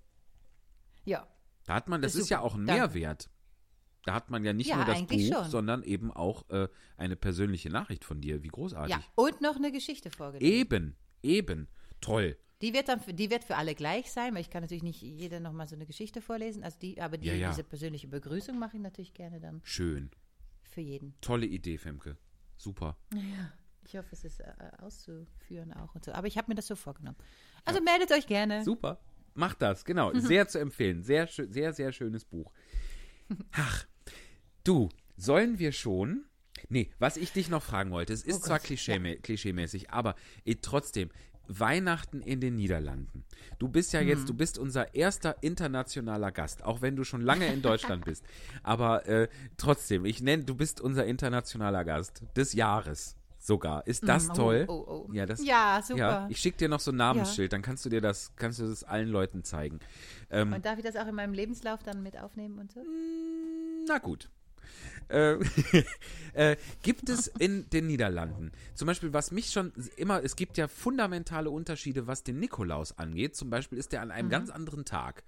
Speaker 3: Ja.
Speaker 2: Da hat man, das
Speaker 3: Ist
Speaker 2: ist ja auch ein
Speaker 3: Danke.
Speaker 2: Mehrwert. Da hat man ja nicht
Speaker 3: Ja,
Speaker 2: nur das Buch,
Speaker 3: schon.
Speaker 2: sondern eben auch äh, eine persönliche Nachricht von dir. Wie großartig.
Speaker 3: ja. Und noch eine Geschichte vorgelesen.
Speaker 2: Eben, eben. Toll.
Speaker 3: Die wird dann für, die wird für alle gleich sein, weil ich kann natürlich nicht jeder nochmal so eine Geschichte vorlesen. Also die, aber die,
Speaker 2: Ja, ja.
Speaker 3: diese persönliche Begrüßung mache ich natürlich gerne dann
Speaker 2: Schön.
Speaker 3: für jeden.
Speaker 2: Tolle Idee, Femke. Super.
Speaker 3: Ja. Ich hoffe, es ist äh, auszuführen auch und so. Aber ich habe mir das so vorgenommen. Also meldet euch gerne.
Speaker 2: Super. Macht das, genau. Sehr zu empfehlen. Sehr, sehr, sehr schönes Buch. Ach, du, sollen wir schon. Nee, was ich dich noch fragen wollte, es ist
Speaker 3: Oh
Speaker 2: zwar klischee, klischeemäßig, aber eh, trotzdem, Weihnachten in den Niederlanden. Du bist ja
Speaker 3: Mhm.
Speaker 2: jetzt, du bist unser erster internationaler Gast, auch wenn du schon lange in Deutschland bist. Aber äh, trotzdem, ich nenne, du bist unser internationaler Gast des Jahres sogar. Ist das
Speaker 3: Mm, oh,
Speaker 2: toll?
Speaker 3: oh, oh.
Speaker 2: Ja, das,
Speaker 3: Ja, super.
Speaker 2: Ja, ich schicke dir noch so ein Namensschild, dann kannst du dir das, kannst du das allen Leuten zeigen. Ähm,
Speaker 3: Und darf ich das auch in meinem Lebenslauf dann mit aufnehmen und so?
Speaker 2: na gut. Äh, äh, gibt es in den Niederlanden, zum Beispiel, was mich schon immer, es gibt ja fundamentale Unterschiede, was den Nikolaus angeht. Zum Beispiel ist der an einem ganz anderen Tag.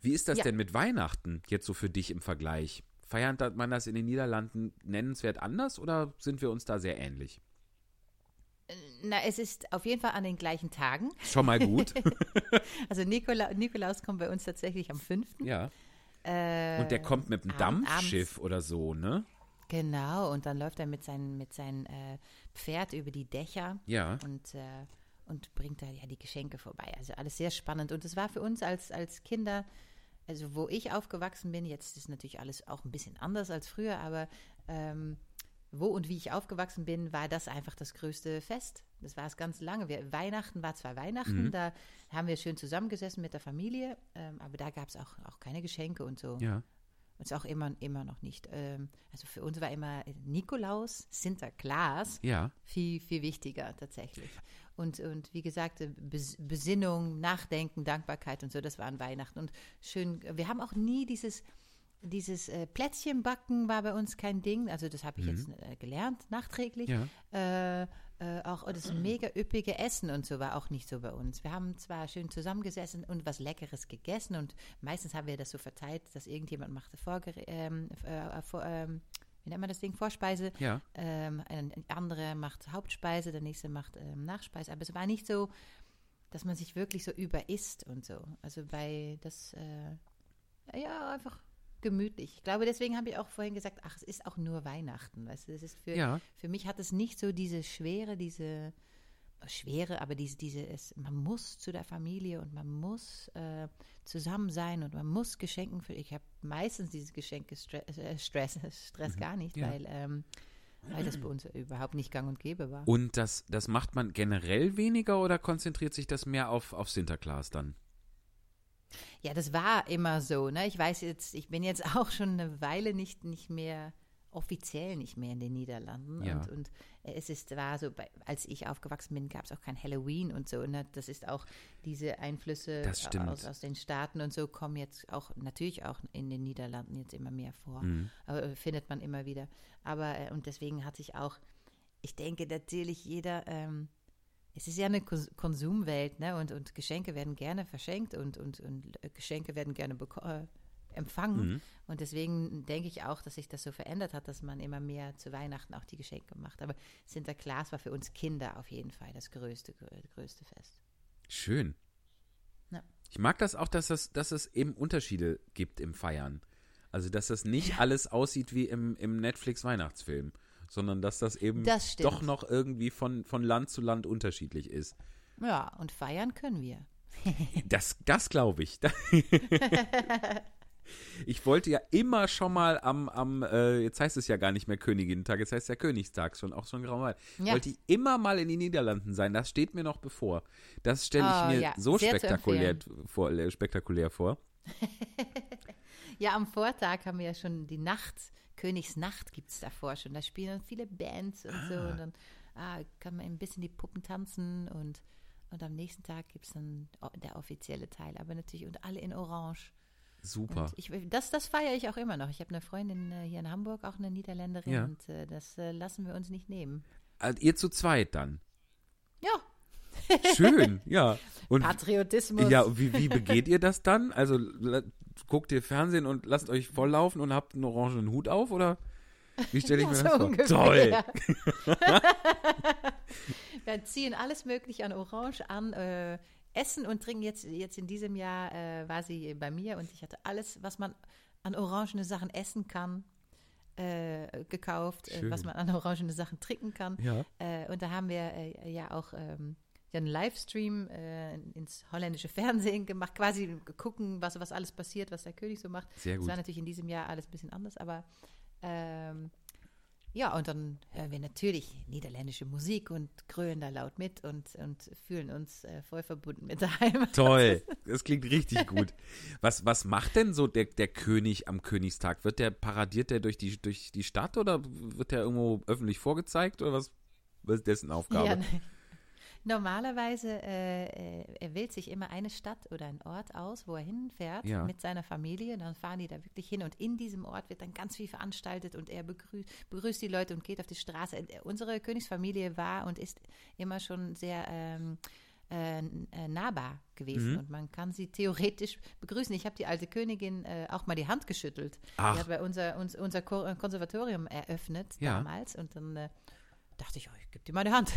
Speaker 2: Wie ist das
Speaker 3: Ja.
Speaker 2: denn mit Weihnachten jetzt so für dich im Vergleich? Feiert man das in den Niederlanden nennenswert anders oder sind wir uns da sehr ähnlich?
Speaker 3: Na, es ist auf jeden Fall an den gleichen Tagen.
Speaker 2: Schon mal gut.
Speaker 3: Also Nikola Nikolaus kommt bei uns tatsächlich am 5.
Speaker 2: ja.
Speaker 3: Äh,
Speaker 2: Und der kommt mit einem
Speaker 3: abends-
Speaker 2: Dampfschiff oder so, ne?
Speaker 3: Genau, und dann läuft er mit seinem mit seinem äh, Pferd über die Dächer
Speaker 2: Ja.
Speaker 3: und, äh, und bringt da ja die Geschenke vorbei. Also alles sehr spannend. Und es war für uns als, als Kinder, also wo ich aufgewachsen bin, jetzt ist natürlich alles auch ein bisschen anders als früher, aber ähm, wo und wie ich aufgewachsen bin, war das einfach das größte Fest. Das war es ganz lange. Wir, Weihnachten war zwar Weihnachten, da haben wir schön zusammengesessen mit der Familie, ähm, aber da gab es auch, auch keine Geschenke und so.
Speaker 2: Ja.
Speaker 3: Und auch immer, immer noch nicht. Ähm, also für uns war immer Nikolaus, Sinterklaas
Speaker 2: Ja.
Speaker 3: viel, viel wichtiger tatsächlich. Und, und wie gesagt, äh, Bes Besinnung, Nachdenken, Dankbarkeit und so, das war an Weihnachten. Und schön, wir haben auch nie dieses, dieses äh, Plätzchenbacken war bei uns kein Ding. Also das habe ich jetzt äh, gelernt, nachträglich.
Speaker 2: Ja.
Speaker 3: Äh, äh, auch das mega üppige Essen und so war auch nicht so bei uns. Wir haben zwar schön zusammengesessen und was Leckeres gegessen und meistens haben wir das so verteilt, dass irgendjemand machte Vorgere ähm, äh, vor, ähm, wie nennt man das Ding, Vorspeise,
Speaker 2: Ja.
Speaker 3: ähm, ein ein anderer macht Hauptspeise, der nächste macht ähm, Nachspeise. Aber es war nicht so, dass man sich wirklich so überisst und so. Also bei das, äh, ja, einfach gemütlich. Ich glaube, deswegen habe ich auch vorhin gesagt, ach, es ist auch nur Weihnachten. Weißt du, es ist für,
Speaker 2: Ja.
Speaker 3: für mich hat es nicht so diese Schwere, diese, schwere, aber diese, diese es, man muss zu der Familie und man muss äh, zusammen sein und man muss Geschenken für. Ich habe meistens diese Geschenke Stress, äh, Stress, Stress gar nicht,
Speaker 2: Ja.
Speaker 3: weil, ähm, weil das bei uns überhaupt nicht gang und gäbe war.
Speaker 2: Und das, das macht man generell weniger oder konzentriert sich das mehr auf, auf Sinterklaas dann?
Speaker 3: Ja, das war immer so. Ne? Ich weiß jetzt, ich bin jetzt auch schon eine Weile nicht, nicht mehr offiziell nicht mehr in den Niederlanden.
Speaker 2: Ja.
Speaker 3: Und, und es ist, war so, bei, als ich aufgewachsen bin, gab es auch kein Halloween und so. Ne? Das ist auch diese Einflüsse aus, aus den Staaten und so kommen jetzt auch natürlich auch in den Niederlanden jetzt immer mehr vor.
Speaker 2: Mhm.
Speaker 3: Aber, äh, findet man immer wieder. Aber äh, und deswegen hatte ich auch, ich denke natürlich jeder, ähm, es ist ja eine Kons- Konsumwelt, ne? Und, und Geschenke werden gerne verschenkt und, und, und Geschenke werden gerne äh, empfangen.
Speaker 2: Mhm.
Speaker 3: Und deswegen denke ich auch, dass sich das so verändert hat, dass man immer mehr zu Weihnachten auch die Geschenke macht. Aber Sinterklaas war für uns Kinder auf jeden Fall das größte, grö- größte Fest.
Speaker 2: Schön.
Speaker 3: Ja.
Speaker 2: Ich mag das auch, dass es, dass es eben Unterschiede gibt im Feiern. Also, dass das nicht alles aussieht wie im, im Netflix-Weihnachtsfilm, sondern dass das eben
Speaker 3: Das
Speaker 2: doch noch irgendwie von, von Land zu Land unterschiedlich ist.
Speaker 3: Ja, und feiern können wir.
Speaker 2: Das, das glaube ich. Ich wollte ja immer schon mal am, am äh, jetzt heißt es ja gar nicht mehr Königinnentag, jetzt heißt es ja Königstag, schon auch schon graumal.
Speaker 3: Ja.
Speaker 2: Wollte ich immer mal in den Niederlanden sein, das steht mir noch bevor. Das stelle ich
Speaker 3: Oh,
Speaker 2: mir
Speaker 3: ja,
Speaker 2: so
Speaker 3: sehr
Speaker 2: spektakulär vor, äh, spektakulär vor.
Speaker 3: Ja, am Vortag haben wir ja schon die Nacht, Königsnacht gibt es davor schon. Da spielen dann viele Bands und so. Und dann ah, kann man ein bisschen die Puppen tanzen und, und am nächsten Tag gibt es dann der offizielle Teil. Aber natürlich, und alle in Orange.
Speaker 2: Super.
Speaker 3: Ich, das, das feiere ich auch immer noch. Ich habe eine Freundin äh, hier in Hamburg, auch eine Niederländerin,
Speaker 2: Ja.
Speaker 3: und äh, das äh, lassen wir uns nicht nehmen.
Speaker 2: Also ihr zu zweit dann.
Speaker 3: Ja,
Speaker 2: Schön, ja. Und
Speaker 3: Patriotismus.
Speaker 2: ja, wie, wie begeht ihr das dann? Also guckt ihr Fernsehen und lasst euch volllaufen und habt einen orangenen Hut auf oder wie stelle ich
Speaker 3: Ja,
Speaker 2: mir
Speaker 3: so
Speaker 2: das vor?
Speaker 3: ungefähr.
Speaker 2: Toll.
Speaker 3: Wir ziehen alles Mögliche an Orange an, äh, essen und trinken jetzt, jetzt in diesem Jahr äh, war sie bei mir und ich hatte alles, was man an orangene Sachen essen kann, äh, gekauft, äh, was man an orangene Sachen trinken kann.
Speaker 2: Ja.
Speaker 3: Äh, und da haben wir äh, ja auch ähm, ja, einen Livestream äh, ins holländische Fernsehen gemacht, quasi gucken, was, was alles passiert, was der König so macht.
Speaker 2: Sehr
Speaker 3: Das
Speaker 2: gut.
Speaker 3: war natürlich in diesem Jahr alles ein bisschen anders, aber ähm, ja, und dann hören wir natürlich niederländische Musik und grölen da laut mit und, und fühlen uns äh, voll verbunden mit der Heimat.
Speaker 2: Toll, das klingt richtig gut. Was, was macht denn so der, der König am Königstag? Wird der, paradiert der durch die, durch die Stadt oder wird der irgendwo öffentlich vorgezeigt oder was, was ist dessen Aufgabe?
Speaker 3: Ja, ne. Normalerweise, äh, äh, er wählt sich immer eine Stadt oder einen Ort aus, wo er hinfährt
Speaker 2: Ja.
Speaker 3: mit seiner Familie. Dann fahren die da wirklich hin und in diesem Ort wird dann ganz viel veranstaltet und er begrüßt, begrüßt die Leute und geht auf die Straße. Unsere Königsfamilie war und ist immer schon sehr ähm, äh, äh, nahbar gewesen
Speaker 2: Mhm.
Speaker 3: und man kann sie theoretisch begrüßen. Ich habe die alte Königin äh, auch mal die Hand geschüttelt.
Speaker 2: Ach.
Speaker 3: Die hat bei unser, uns, unser Ko- Konservatorium eröffnet
Speaker 2: Ja.
Speaker 3: damals und dann äh, dachte ich, oh, ich gebe dir meine Hand.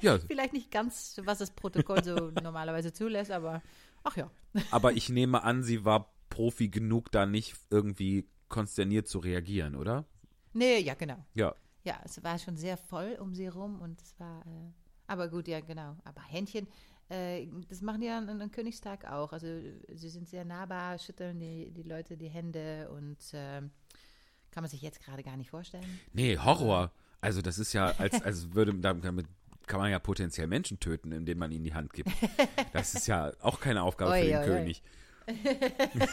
Speaker 2: Ja,
Speaker 3: Vielleicht nicht ganz, was das Protokoll so normalerweise zulässt, aber ach ja.
Speaker 2: aber ich nehme an, sie war Profi genug, da nicht irgendwie konsterniert zu reagieren, oder?
Speaker 3: Nee, ja, genau.
Speaker 2: Ja.
Speaker 3: Ja, es war schon sehr voll um sie rum und es war, äh, aber gut, ja, genau. Aber Händchen, äh, das machen die an, an Königstag auch. Also sie sind sehr nahbar, schütteln die, die Leute die Hände und äh, kann man sich jetzt gerade gar nicht vorstellen.
Speaker 2: Nee, Horror. Also das ist ja, als, als würde, damit kann man ja potenziell Menschen töten, indem man ihnen die Hand gibt. Das ist ja auch keine Aufgabe für
Speaker 3: Oi,
Speaker 2: den
Speaker 3: oi, oi.
Speaker 2: König.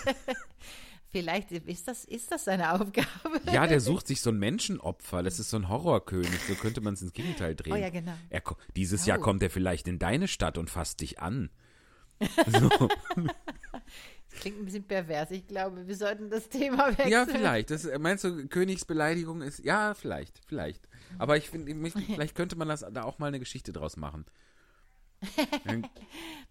Speaker 3: Vielleicht ist das, ist das seine Aufgabe.
Speaker 2: Ja, der sucht sich so ein Menschenopfer. Das ist so ein Horrorkönig. So könnte man es ins Gegenteil drehen.
Speaker 3: Oh ja, genau.
Speaker 2: Er, dieses Jahr
Speaker 3: Oh.
Speaker 2: kommt er vielleicht in deine Stadt und fasst dich an. So.
Speaker 3: Klingt ein bisschen pervers. Ich glaube, wir sollten das Thema wechseln.
Speaker 2: Ja, vielleicht. Das, meinst du, Königsbeleidigung ist. Ja, vielleicht, vielleicht. Aber ich finde, vielleicht könnte man das da auch mal eine Geschichte draus machen.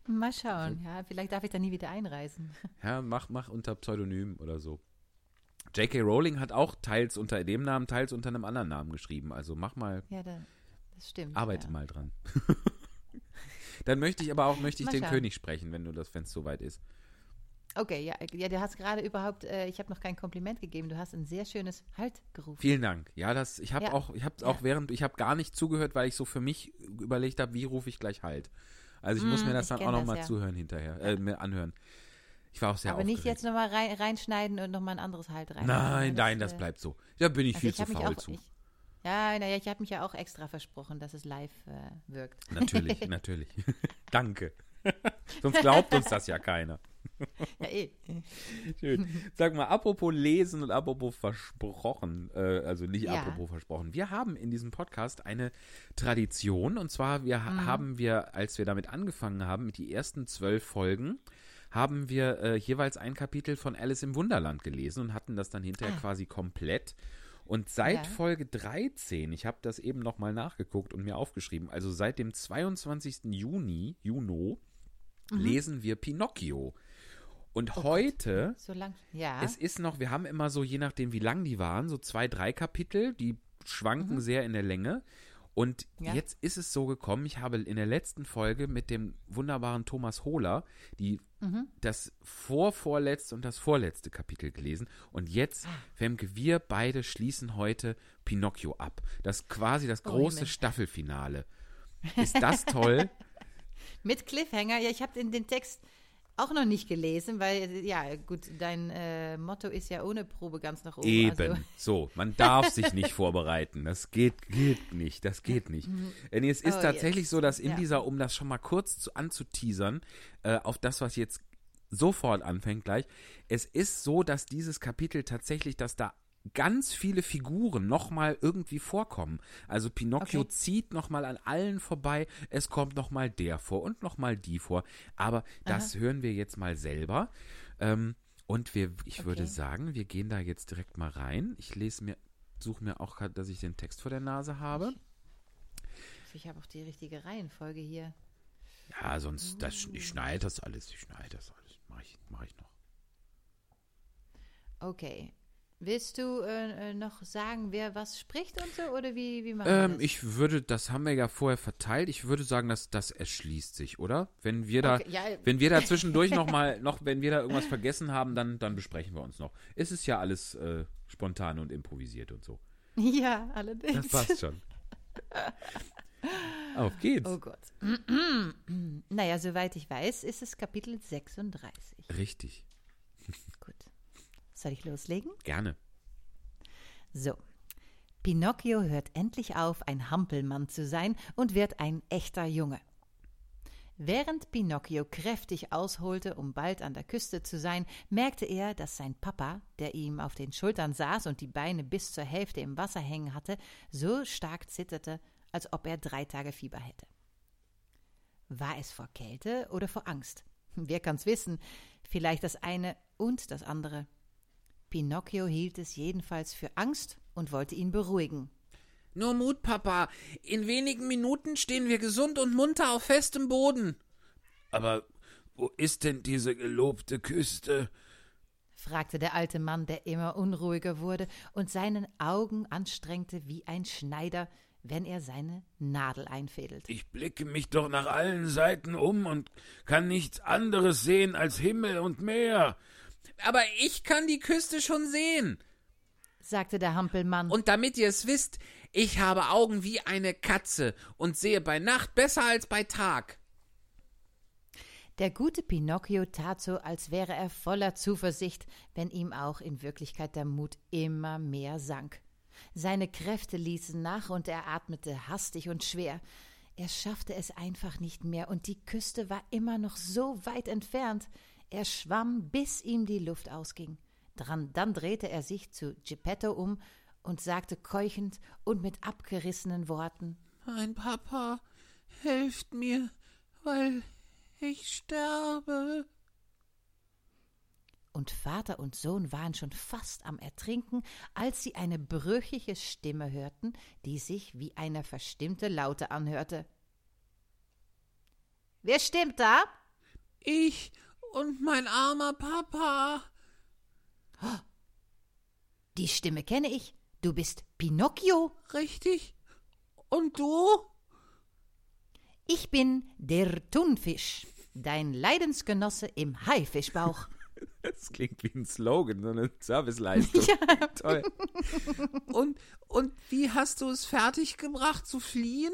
Speaker 3: Mal schauen. Ja, vielleicht darf ich da nie wieder einreisen.
Speaker 2: ja, mach, mach unter Pseudonym oder so. J.K. Rowling hat auch teils unter dem Namen, teils unter einem anderen Namen geschrieben. Also mach mal,
Speaker 3: Ja, da, das stimmt.
Speaker 2: arbeite
Speaker 3: ja.
Speaker 2: mal dran. Dann möchte ich aber auch möchte ich
Speaker 3: Mal
Speaker 2: den
Speaker 3: schauen.
Speaker 2: König sprechen, wenn du das, wenn es soweit ist.
Speaker 3: Okay, ja, ja du hast gerade überhaupt, äh, ich habe noch kein Kompliment gegeben, du hast ein sehr schönes Halt gerufen.
Speaker 2: Vielen Dank. Ja, das, ich habe
Speaker 3: Ja.
Speaker 2: auch, ich habe
Speaker 3: Ja.
Speaker 2: auch während, ich habe gar nicht zugehört, weil ich so für mich überlegt habe, wie rufe ich gleich halt. Also ich muss
Speaker 3: Mm,
Speaker 2: mir das dann auch
Speaker 3: das,
Speaker 2: nochmal
Speaker 3: ja.
Speaker 2: zuhören hinterher, äh, mir anhören. Ich war auch sehr
Speaker 3: Aber nicht
Speaker 2: aufgeregt.
Speaker 3: jetzt nochmal rein, reinschneiden und nochmal ein anderes Halt rein.
Speaker 2: Nein, nein, das
Speaker 3: äh,
Speaker 2: bleibt so. Da bin ich
Speaker 3: also
Speaker 2: viel
Speaker 3: ich
Speaker 2: zu faul
Speaker 3: auch,
Speaker 2: zu.
Speaker 3: Ich, ja, naja, ich habe mich ja auch extra versprochen, dass es live äh, wirkt.
Speaker 2: Natürlich, natürlich. Danke. Sonst glaubt uns das ja keiner.
Speaker 3: Ja, eh.
Speaker 2: Schön. Sag mal, apropos lesen und apropos versprochen, äh, also nicht
Speaker 3: Ja.
Speaker 2: apropos versprochen. Wir haben in diesem Podcast eine Tradition und zwar wir ha- haben wir, als wir damit angefangen haben, mit die ersten zwölf Folgen, haben wir äh, jeweils ein Kapitel von Alice im Wunderland gelesen und hatten das dann hinterher
Speaker 3: Ah.
Speaker 2: quasi komplett. Und seit
Speaker 3: Ja.
Speaker 2: Folge 13, ich habe das eben nochmal nachgeguckt und mir aufgeschrieben, also seit dem 22. Juni, Juno, lesen wir Pinocchio. Und heute,
Speaker 3: So lang. Ja.
Speaker 2: es ist noch, wir haben immer so, je nachdem wie lang die waren, so zwei, drei Kapitel, die schwanken sehr in der Länge. Und
Speaker 3: Ja.
Speaker 2: jetzt ist es so gekommen, ich habe in der letzten Folge mit dem wunderbaren Thomas Hohler die, das vorvorletzte und das vorletzte Kapitel gelesen. Und jetzt, Femke, wir beide schließen heute Pinocchio ab. Das ist quasi das
Speaker 3: Oh,
Speaker 2: große
Speaker 3: Himmel.
Speaker 2: Staffelfinale. Ist das toll?
Speaker 3: Mit Cliffhanger. Ja, ich habe den, den Text auch noch nicht gelesen, weil, ja, gut, dein äh, Motto ist ja ohne Probe ganz nach oben.
Speaker 2: Eben.
Speaker 3: Also,
Speaker 2: So, man darf sich nicht vorbereiten. Das geht, geht nicht. Das geht nicht. Äh, nee, es ist
Speaker 3: Oh,
Speaker 2: tatsächlich
Speaker 3: jetzt.
Speaker 2: so, dass in
Speaker 3: Ja.
Speaker 2: dieser, um das schon mal kurz zu, anzuteasern, äh, auf das, was jetzt sofort anfängt gleich, es ist so, dass dieses Kapitel tatsächlich, dass da ganz viele Figuren nochmal irgendwie vorkommen. Also Pinocchio
Speaker 3: Okay.
Speaker 2: zieht nochmal an allen vorbei, es kommt nochmal der vor und nochmal die vor. Aber das hören wir jetzt mal selber. Ähm, und wir, ich würde
Speaker 3: Okay.
Speaker 2: sagen, wir gehen da jetzt direkt mal rein. Ich lese mir, suche mir auch gerade, dass ich den Text vor der Nase habe.
Speaker 3: ich habe auch die richtige Reihenfolge hier.
Speaker 2: Ja, sonst, das, ich schneide das alles, ich schneide das alles. Mache ich, mach ich noch.
Speaker 3: Okay. Willst du äh, äh, noch sagen, wer was spricht und so? Oder wie, wie machen wir
Speaker 2: Ähm,
Speaker 3: das?
Speaker 2: ich würde, das haben wir ja vorher verteilt. Ich würde sagen, dass das erschließt sich, oder? Wenn wir da,
Speaker 3: Okay, ja,
Speaker 2: wenn wir da zwischendurch noch mal, noch, wenn wir da irgendwas vergessen haben, dann, dann besprechen wir uns noch. Es ist ja alles äh, spontan und improvisiert und so.
Speaker 3: ja, allerdings.
Speaker 2: Das passt schon. Auf geht's.
Speaker 3: Oh Gott. naja, soweit ich weiß, ist es Kapitel 36.
Speaker 2: Richtig.
Speaker 3: Gut. Soll ich loslegen?
Speaker 2: Gerne.
Speaker 3: So. Pinocchio hört endlich auf, ein Hampelmann zu sein und wird ein echter Junge. Während Pinocchio kräftig ausholte, um bald an der Küste zu sein, merkte er, dass sein Papa, der ihm auf den Schultern saß und die Beine bis zur Hälfte im Wasser hängen hatte, so stark zitterte, als ob er drei Tage Fieber hätte. War es vor Kälte oder vor Angst? Wer kann's wissen? Vielleicht das eine und das andere. Pinocchio hielt es jedenfalls für Angst und wollte ihn beruhigen.
Speaker 2: Nur Mut, Papa. In wenigen Minuten stehen wir gesund und munter auf festem Boden. Aber wo ist denn diese gelobte Küste?
Speaker 3: fragte der alte Mann, der immer unruhiger wurde und seinen Augen anstrengte wie ein Schneider, wenn er seine Nadel einfädelte.
Speaker 2: Ich blicke mich doch nach allen Seiten um und kann nichts anderes sehen als Himmel und Meer. Aber ich kann die Küste schon sehen.
Speaker 3: sagte der Hampelmann.
Speaker 2: Und damit ihr es wisst, ich habe Augen wie eine Katze und sehe bei Nacht besser als bei Tag.
Speaker 3: Der gute Pinocchio tat so, als wäre er voller Zuversicht, wenn ihm auch in Wirklichkeit der Mut immer mehr sank. Seine Kräfte ließen nach und er atmete hastig und schwer. Er schaffte es einfach nicht mehr und die Küste war immer noch so weit entfernt. Er schwamm, bis ihm die Luft ausging. Dran, dann drehte er sich zu Geppetto um und sagte keuchend und mit abgerissenen Worten:
Speaker 2: Mein Papa, helft mir, weil ich sterbe.
Speaker 3: Und Vater und Sohn waren schon fast am Ertrinken, als sie eine brüchige Stimme hörten, die sich wie eine verstimmte Laute anhörte. Wer stimmt da?
Speaker 2: Ich und mein armer Papa.
Speaker 3: Die Stimme kenne ich. Du bist Pinocchio.
Speaker 2: Richtig. Und du?
Speaker 3: Ich bin der Thunfisch, dein Leidensgenosse im Haifischbauch.
Speaker 2: Das klingt wie ein Slogan, so eine Serviceleistung. Toll. Und, und wie hast du es fertiggebracht zu fliehen?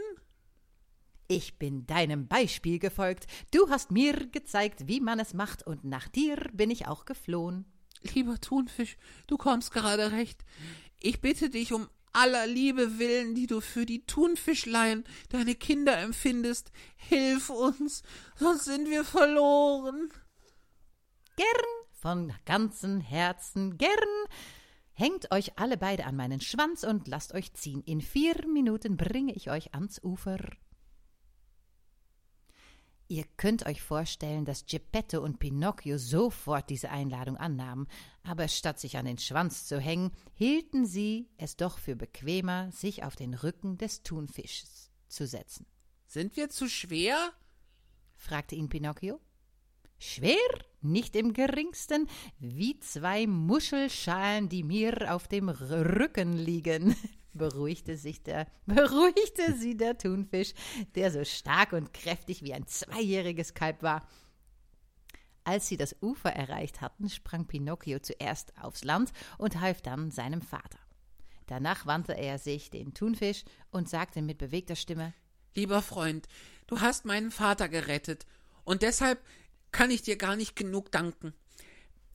Speaker 3: Ich bin deinem Beispiel gefolgt. Du hast mir gezeigt, wie man es macht, und nach dir bin ich auch geflohen.
Speaker 2: Lieber Thunfisch, du kommst gerade recht. Ich bitte dich um aller Liebe willen, die du für die Thunfischlein, deine Kinder empfindest, hilf uns, sonst sind wir verloren.
Speaker 3: Gern, von ganzem Herzen, gern. Hängt euch alle beide an meinen Schwanz und lasst euch ziehen. In vier Minuten bringe ich euch ans Ufer. Ihr könnt euch vorstellen, dass Geppetto und Pinocchio sofort diese Einladung annahmen, aber statt sich an den Schwanz zu hängen, hielten sie es doch für bequemer, sich auf den Rücken des Thunfisches zu setzen.
Speaker 2: Sind wir zu schwer?
Speaker 3: fragte ihn Pinocchio. Schwer? Nicht im geringsten, wie zwei Muschelschalen, die mir auf dem Rücken liegen, beruhigte sich der, beruhigte sie der Thunfisch, der so stark und kräftig wie ein zweijähriges Kalb war. Als sie das Ufer erreicht hatten, sprang Pinocchio zuerst aufs Land und half dann seinem Vater. Danach wandte er sich den Thunfisch und sagte mit bewegter Stimme
Speaker 2: Lieber Freund, du hast meinen Vater gerettet, und deshalb kann ich dir gar nicht genug danken.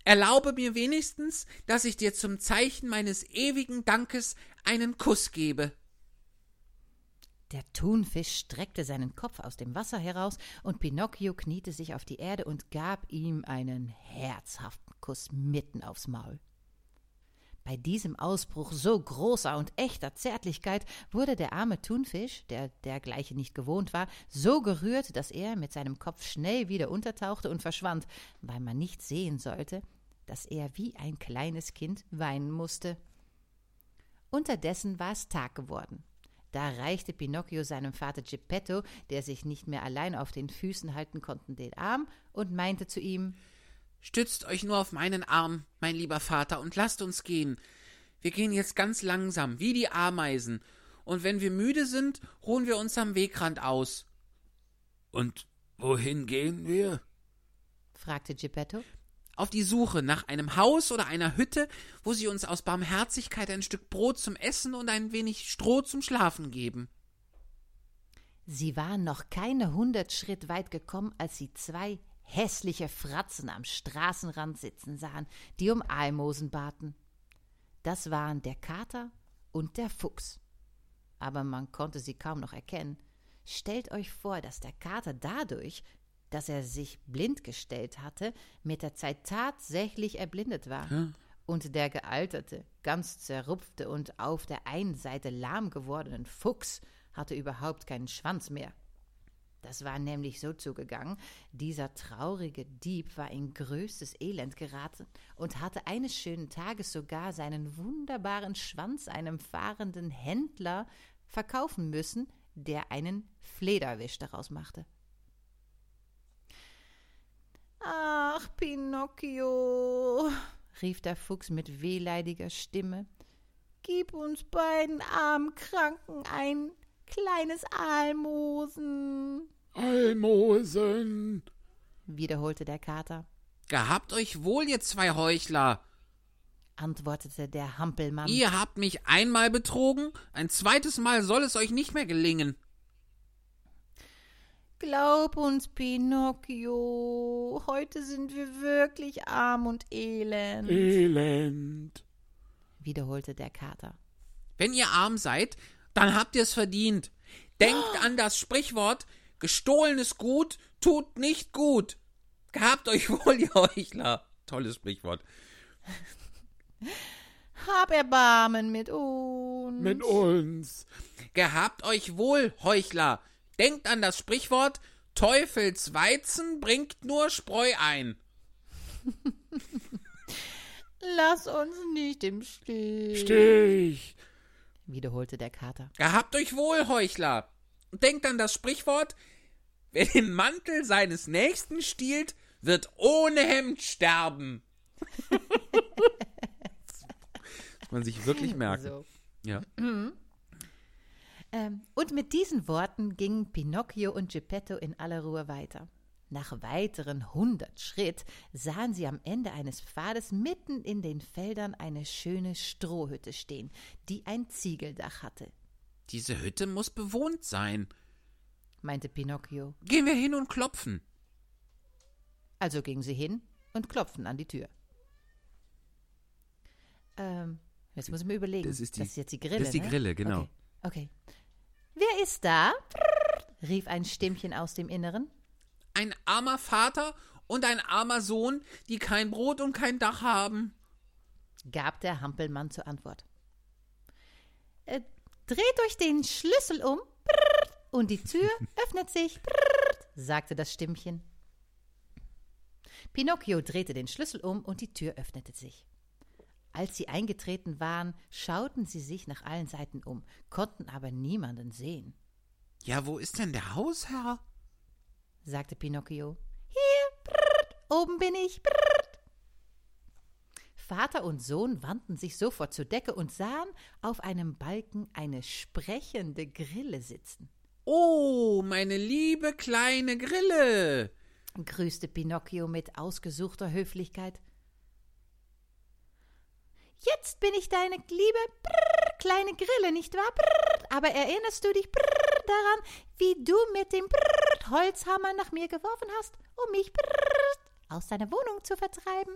Speaker 2: Erlaube mir wenigstens, dass ich dir zum Zeichen meines ewigen Dankes einen Kuss gebe.
Speaker 3: Der Thunfisch streckte seinen Kopf aus dem Wasser heraus, und Pinocchio kniete sich auf die Erde und gab ihm einen herzhaften Kuss mitten aufs Maul. Bei diesem Ausbruch so großer und echter Zärtlichkeit wurde der arme Thunfisch, der dergleichen nicht gewohnt war, so gerührt, dass er mit seinem Kopf schnell wieder untertauchte und verschwand, weil man nicht sehen sollte, dass er wie ein kleines Kind weinen musste. Unterdessen war es Tag geworden. Da reichte Pinocchio seinem Vater Geppetto, der sich nicht mehr allein auf den Füßen halten konnte, den Arm und meinte zu ihm
Speaker 2: Stützt euch nur auf meinen Arm, mein lieber Vater, und lasst uns gehen. Wir gehen jetzt ganz langsam, wie die Ameisen, und wenn wir müde sind, ruhen wir uns am Wegrand aus. Und wohin gehen wir?
Speaker 3: fragte Geppetto.
Speaker 2: Auf die Suche nach einem Haus oder einer Hütte, wo sie uns aus Barmherzigkeit ein Stück Brot zum Essen und ein wenig Stroh zum Schlafen geben.
Speaker 3: Sie waren noch keine hundert Schritt weit gekommen, als sie zwei hässliche Fratzen am Straßenrand sitzen sahen, die um Almosen baten. Das waren der Kater und der Fuchs. Aber man konnte sie kaum noch erkennen. Stellt euch vor, dass der Kater dadurch, dass er sich blind gestellt hatte, mit der Zeit tatsächlich erblindet war.
Speaker 2: Ja.
Speaker 3: Und der gealterte, ganz zerrupfte und auf der einen Seite lahm gewordenen Fuchs hatte überhaupt keinen Schwanz mehr. Das war nämlich so zugegangen, dieser traurige Dieb war in größtes Elend geraten und hatte eines schönen Tages sogar seinen wunderbaren Schwanz einem fahrenden Händler verkaufen müssen, der einen Flederwisch daraus machte. Ach, Pinocchio, rief der Fuchs mit wehleidiger Stimme, gib uns beiden armen Kranken ein kleines Almosen,
Speaker 2: Almosen.
Speaker 3: wiederholte der Kater,
Speaker 2: Gehabt euch wohl, ihr zwei Heuchler.
Speaker 3: antwortete der Hampelmann.
Speaker 2: Ihr habt mich einmal betrogen, ein zweites Mal soll es euch nicht mehr gelingen.
Speaker 3: Glaub uns, Pinocchio, heute sind wir wirklich arm und elend,
Speaker 2: Elend.
Speaker 3: wiederholte der Kater.
Speaker 2: Wenn ihr arm seid, dann habt ihr es verdient. Denkt an das Sprichwort, gestohlenes Gut tut nicht gut. Gehabt euch wohl, ihr Heuchler. Tolles Sprichwort.
Speaker 3: Hab Erbarmen mit uns.
Speaker 2: uns. Gehabt euch wohl, Heuchler. Denkt an das Sprichwort, Teufels Weizen bringt nur Spreu ein.
Speaker 3: Lass uns nicht im Stich,
Speaker 2: Stich.
Speaker 3: Wiederholte der Kater.
Speaker 2: Gehabt euch wohl, Heuchler. Denkt an das Sprichwort, wer den Mantel seines Nächsten stiehlt, wird ohne Hemd sterben. das muss man sich wirklich merken.
Speaker 3: So.
Speaker 2: Ja.
Speaker 3: Ähm, und mit diesen Worten gingen Pinocchio und Geppetto in aller Ruhe weiter. Nach weiteren hundert Schritt sahen sie am Ende eines Pfades mitten in den Feldern eine schöne Strohhütte stehen, die ein Ziegeldach hatte,
Speaker 2: Diese Hütte muss bewohnt sein.
Speaker 3: meinte Pinocchio.
Speaker 2: Gehen wir hin und klopfen.
Speaker 3: Also gingen sie hin und klopften an die Tür. Ähm, jetzt muss ich mir überlegen.
Speaker 2: Das ist die-
Speaker 3: jetzt die Grille.
Speaker 2: das ist die
Speaker 3: ne?
Speaker 2: Grille, genau.
Speaker 3: Okay. okay. Wer ist da? rief ein Stimmchen aus dem Inneren.
Speaker 2: Ein armer Vater und ein armer Sohn, die kein Brot und kein Dach haben.
Speaker 3: gab der Hampelmann zur Antwort. Äh, dreht euch den Schlüssel um und die Tür öffnet sich, sagte das Stimmchen. Pinocchio drehte den Schlüssel um und die Tür öffnete sich. Als sie eingetreten waren, schauten sie sich nach allen Seiten um, konnten aber niemanden sehen,
Speaker 2: Ja, wo ist denn der Hausherr?
Speaker 3: Sagte Pinocchio. Hier, brrrt, oben bin ich, brrrt. Vater und Sohn wandten sich sofort zur Decke und sahen auf einem Balken eine sprechende Grille sitzen.
Speaker 2: Oh, meine liebe kleine Grille.
Speaker 3: grüßte Pinocchio mit ausgesuchter Höflichkeit. Jetzt bin ich deine liebe brrr, kleine Grille, nicht wahr? Brrr, aber erinnerst du dich brrr, daran, wie du mit dem brrr, Holzhammer nach mir geworfen hast, um mich aus deiner Wohnung zu vertreiben?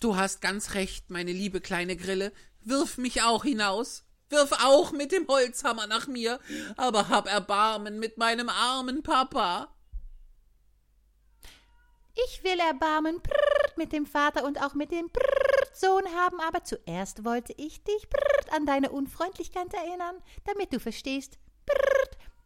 Speaker 2: Du hast ganz recht, meine liebe kleine Grille. Wirf mich auch hinaus. Wirf auch mit dem Holzhammer nach mir, aber hab Erbarmen mit meinem armen Papa.
Speaker 3: Ich will Erbarmen mit dem Vater und auch mit dem Sohn haben, aber zuerst wollte ich dich an deine Unfreundlichkeit erinnern, damit du verstehst,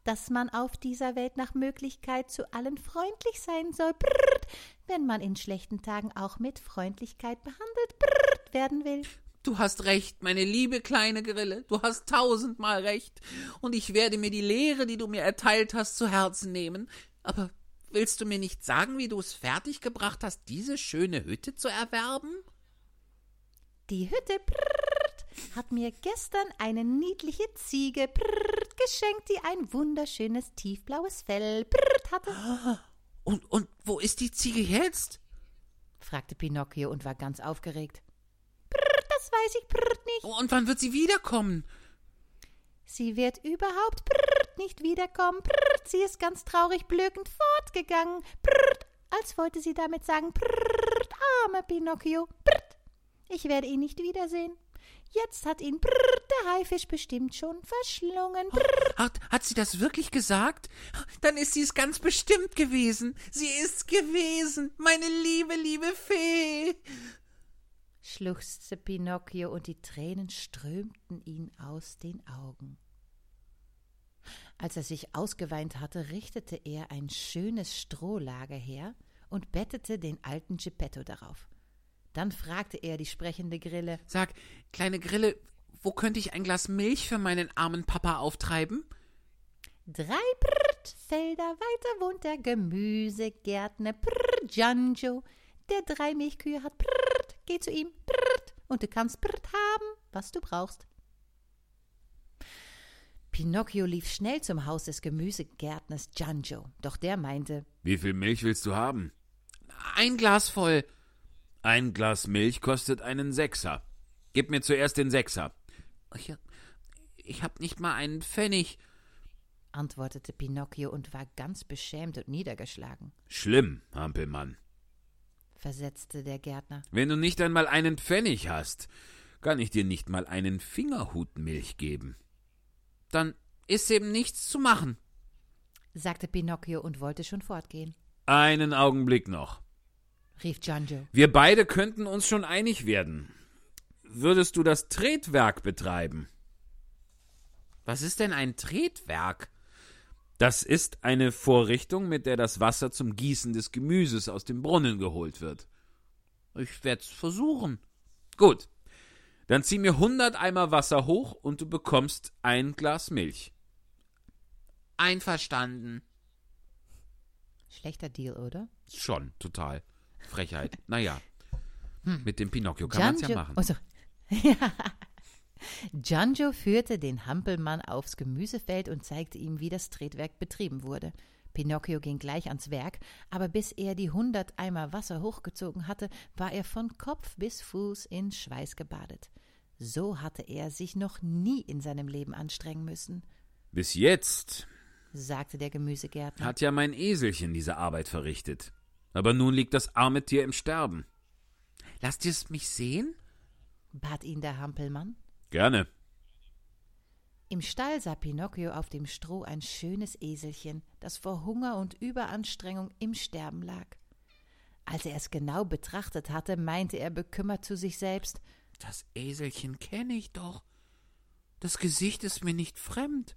Speaker 3: dass man auf dieser Welt nach Möglichkeit zu allen freundlich sein soll, brrr, wenn man in schlechten Tagen auch mit Freundlichkeit behandelt brrr, werden will.
Speaker 2: Du hast recht, meine liebe kleine Grille. Du hast tausendmal recht. Und ich werde mir die Lehre, die du mir erteilt hast, zu Herzen nehmen. Aber willst du mir nicht sagen, wie du es fertiggebracht hast, diese schöne Hütte zu erwerben?
Speaker 3: Die Hütte brrrt, hat mir gestern eine niedliche Ziege brrrt, geschenkt, die ein wunderschönes tiefblaues Fell brrrt hatte.
Speaker 2: Und, und wo ist die Ziege jetzt?
Speaker 3: fragte Pinocchio und war ganz aufgeregt. Brrrt, das weiß ich brrrt nicht.
Speaker 2: Und wann wird sie wiederkommen?
Speaker 3: Sie wird überhaupt brrrt nicht wiederkommen. Brrrt, sie ist ganz traurig blökend fortgegangen. Brrrt, als wollte sie damit sagen, brrrt, armer Pinocchio. Brrrt, ich werde ihn nicht wiedersehen. Jetzt hat ihn brrrt, der Haifisch bestimmt schon verschlungen. Brrrt,
Speaker 2: Hat, hat sie das wirklich gesagt? Dann ist sie es ganz bestimmt gewesen. Sie ist's gewesen, meine liebe, liebe Fee.
Speaker 3: schluchzte Pinocchio und die Tränen strömten ihm aus den Augen. Als er sich ausgeweint hatte, richtete er ein schönes Strohlager her und bettete den alten Geppetto darauf. Dann fragte er die sprechende Grille,
Speaker 2: Sag, kleine Grille, wo könnte ich ein Glas Milch für meinen armen Papa auftreiben?
Speaker 3: Drei Brrt Felder weiter wohnt der Gemüsegärtner Brrt Gianjo, der drei Milchkühe hat. Brrt, geh zu ihm, Brrt, und du kannst Brrt haben, was du brauchst. Pinocchio lief schnell zum Haus des Gemüsegärtners Gianjo, doch der meinte,
Speaker 5: Wie viel Milch willst du haben?
Speaker 2: Ein Glas voll.
Speaker 5: Ein Glas Milch kostet einen Sechser. Gib mir zuerst den Sechser.
Speaker 2: Ich, ich hab nicht mal einen Pfennig.
Speaker 3: antwortete Pinocchio und war ganz beschämt und niedergeschlagen,
Speaker 5: Schlimm, Hampelmann.
Speaker 3: versetzte der Gärtner.
Speaker 5: Wenn du nicht einmal einen Pfennig hast, kann ich dir nicht mal einen Fingerhut Milch geben.
Speaker 2: Dann ist eben nichts zu machen.
Speaker 3: sagte Pinocchio und wollte schon fortgehen.
Speaker 5: Einen Augenblick noch.
Speaker 3: Rief Gianjo.
Speaker 5: Wir beide könnten uns schon einig werden. Würdest du das Tretwerk betreiben?
Speaker 2: Was ist denn ein Tretwerk?
Speaker 5: Das ist eine Vorrichtung, mit der das Wasser zum Gießen des Gemüses aus dem Brunnen geholt wird.
Speaker 2: Ich werd's versuchen.
Speaker 5: Gut. Dann zieh mir hundert Eimer Wasser hoch und du bekommst ein Glas Milch.
Speaker 2: Einverstanden.
Speaker 3: Schlechter Deal, oder?
Speaker 5: Schon, total. Frechheit. Naja. Mit dem Pinocchio kann man's ja machen.
Speaker 3: Oh, so. Ja. Gianjo führte den Hampelmann aufs Gemüsefeld und zeigte ihm, wie das Tretwerk betrieben wurde. Pinocchio ging gleich ans Werk, aber bis er die hundert Eimer Wasser hochgezogen hatte, war er von Kopf bis Fuß in Schweiß gebadet. So hatte er sich noch nie in seinem Leben anstrengen müssen,
Speaker 2: Bis jetzt
Speaker 3: sagte der Gemüsegärtner.
Speaker 2: hat ja mein Eselchen diese Arbeit verrichtet. Aber nun liegt das arme Tier im Sterben. Lasst ihr es mich sehen?
Speaker 3: Bat ihn der Hampelmann.
Speaker 2: Gerne.
Speaker 3: Im Stall sah Pinocchio auf dem Stroh ein schönes Eselchen, das vor Hunger und Überanstrengung im Sterben lag. Als er es genau betrachtet hatte, meinte er bekümmert zu sich selbst
Speaker 2: Das Eselchen kenne ich doch. Das Gesicht ist mir nicht fremd.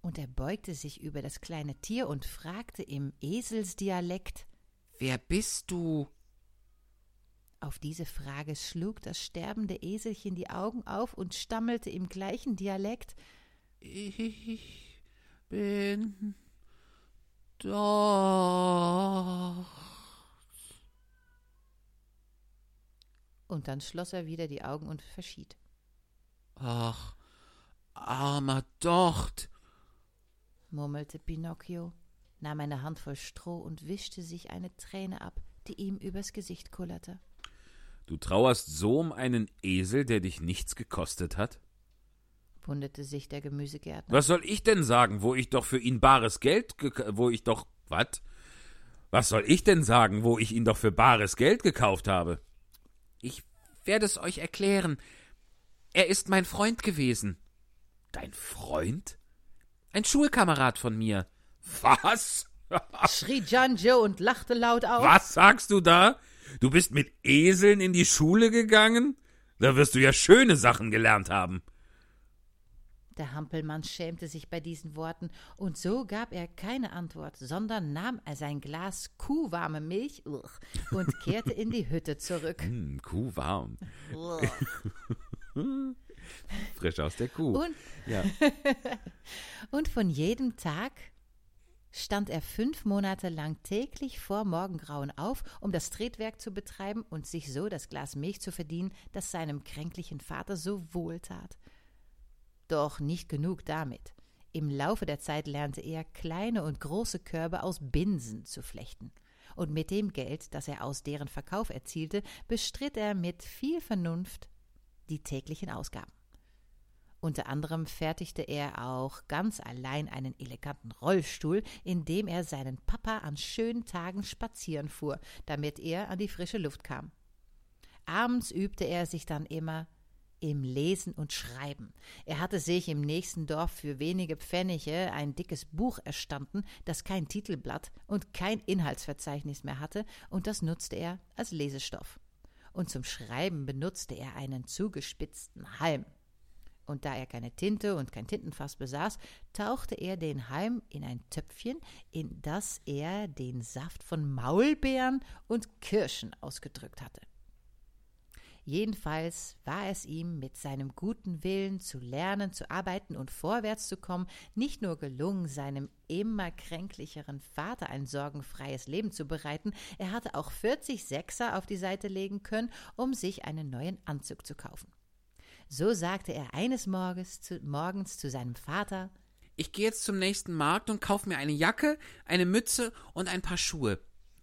Speaker 3: Und er beugte sich über das kleine Tier und fragte im Eselsdialekt.
Speaker 2: Wer bist du?
Speaker 3: Auf diese Frage schlug das sterbende Eselchen die Augen auf und stammelte im gleichen Dialekt.
Speaker 2: Ich bin doch.
Speaker 3: Und dann schloss er wieder die Augen und verschied.
Speaker 2: Ach, armer Docht.
Speaker 3: murmelte Pinocchio, nahm eine Handvoll Stroh und wischte sich eine Träne ab, die ihm übers Gesicht kullerte.
Speaker 2: Du trauerst so um einen Esel, der dich nichts gekostet hat?
Speaker 3: wunderte sich der Gemüsegärtner.
Speaker 2: Was soll ich denn sagen, wo ich doch für ihn bares Geld, wo ich doch, was? Was soll ich denn sagen, wo ich ihn doch für bares Geld gekauft habe? Ich werde es euch erklären. Er ist mein Freund gewesen. Dein Freund? Ein Schulkamerad von mir. Was?
Speaker 3: schrie Gianjo und lachte laut auf.
Speaker 2: Was sagst du da? Du bist mit Eseln in die Schule gegangen? Da wirst du ja schöne Sachen gelernt haben.
Speaker 3: Der Hampelmann schämte sich bei diesen Worten, und so gab er keine Antwort, sondern nahm er sein Glas kuhwarme Milch und kehrte in die Hütte zurück.
Speaker 2: Hm, Kuh warm. Frisch aus der Kuh.
Speaker 3: Und,
Speaker 2: ja.
Speaker 3: und von jedem Tag stand er fünf Monate lang täglich vor Morgengrauen auf, um das Tretwerk zu betreiben und sich so das Glas Milch zu verdienen, das seinem kränklichen Vater so wohltat. Doch nicht genug damit. Im Laufe der Zeit lernte er, kleine und große Körbe aus Binsen zu flechten. Und mit dem Geld, das er aus deren Verkauf erzielte, bestritt er mit viel Vernunft die täglichen Ausgaben. Unter anderem fertigte er auch ganz allein einen eleganten Rollstuhl, in dem er seinen Papa an schönen Tagen spazieren fuhr, damit er an die frische Luft kam. Abends übte er sich dann immer im Lesen und Schreiben. Er hatte sich im nächsten Dorf für wenige Pfennige ein dickes Buch erstanden, das kein Titelblatt und kein Inhaltsverzeichnis mehr hatte, und das nutzte er als Lesestoff. Und zum Schreiben benutzte er einen zugespitzten Halm. Und da er keine Tinte und kein Tintenfass besaß, tauchte er den Halm in ein Töpfchen, in das er den Saft von Maulbeeren und Kirschen ausgedrückt hatte. Jedenfalls war es ihm mit seinem guten Willen zu lernen, zu arbeiten und vorwärts zu kommen, nicht nur gelungen, seinem immer kränklicheren Vater ein sorgenfreies Leben zu bereiten, er hatte auch 40 Sechser auf die Seite legen können, um sich einen neuen Anzug zu kaufen. So sagte er eines Morgens zu, morgens zu seinem Vater
Speaker 2: Ich gehe jetzt zum nächsten Markt und kaufe mir eine Jacke, eine Mütze und ein paar Schuhe.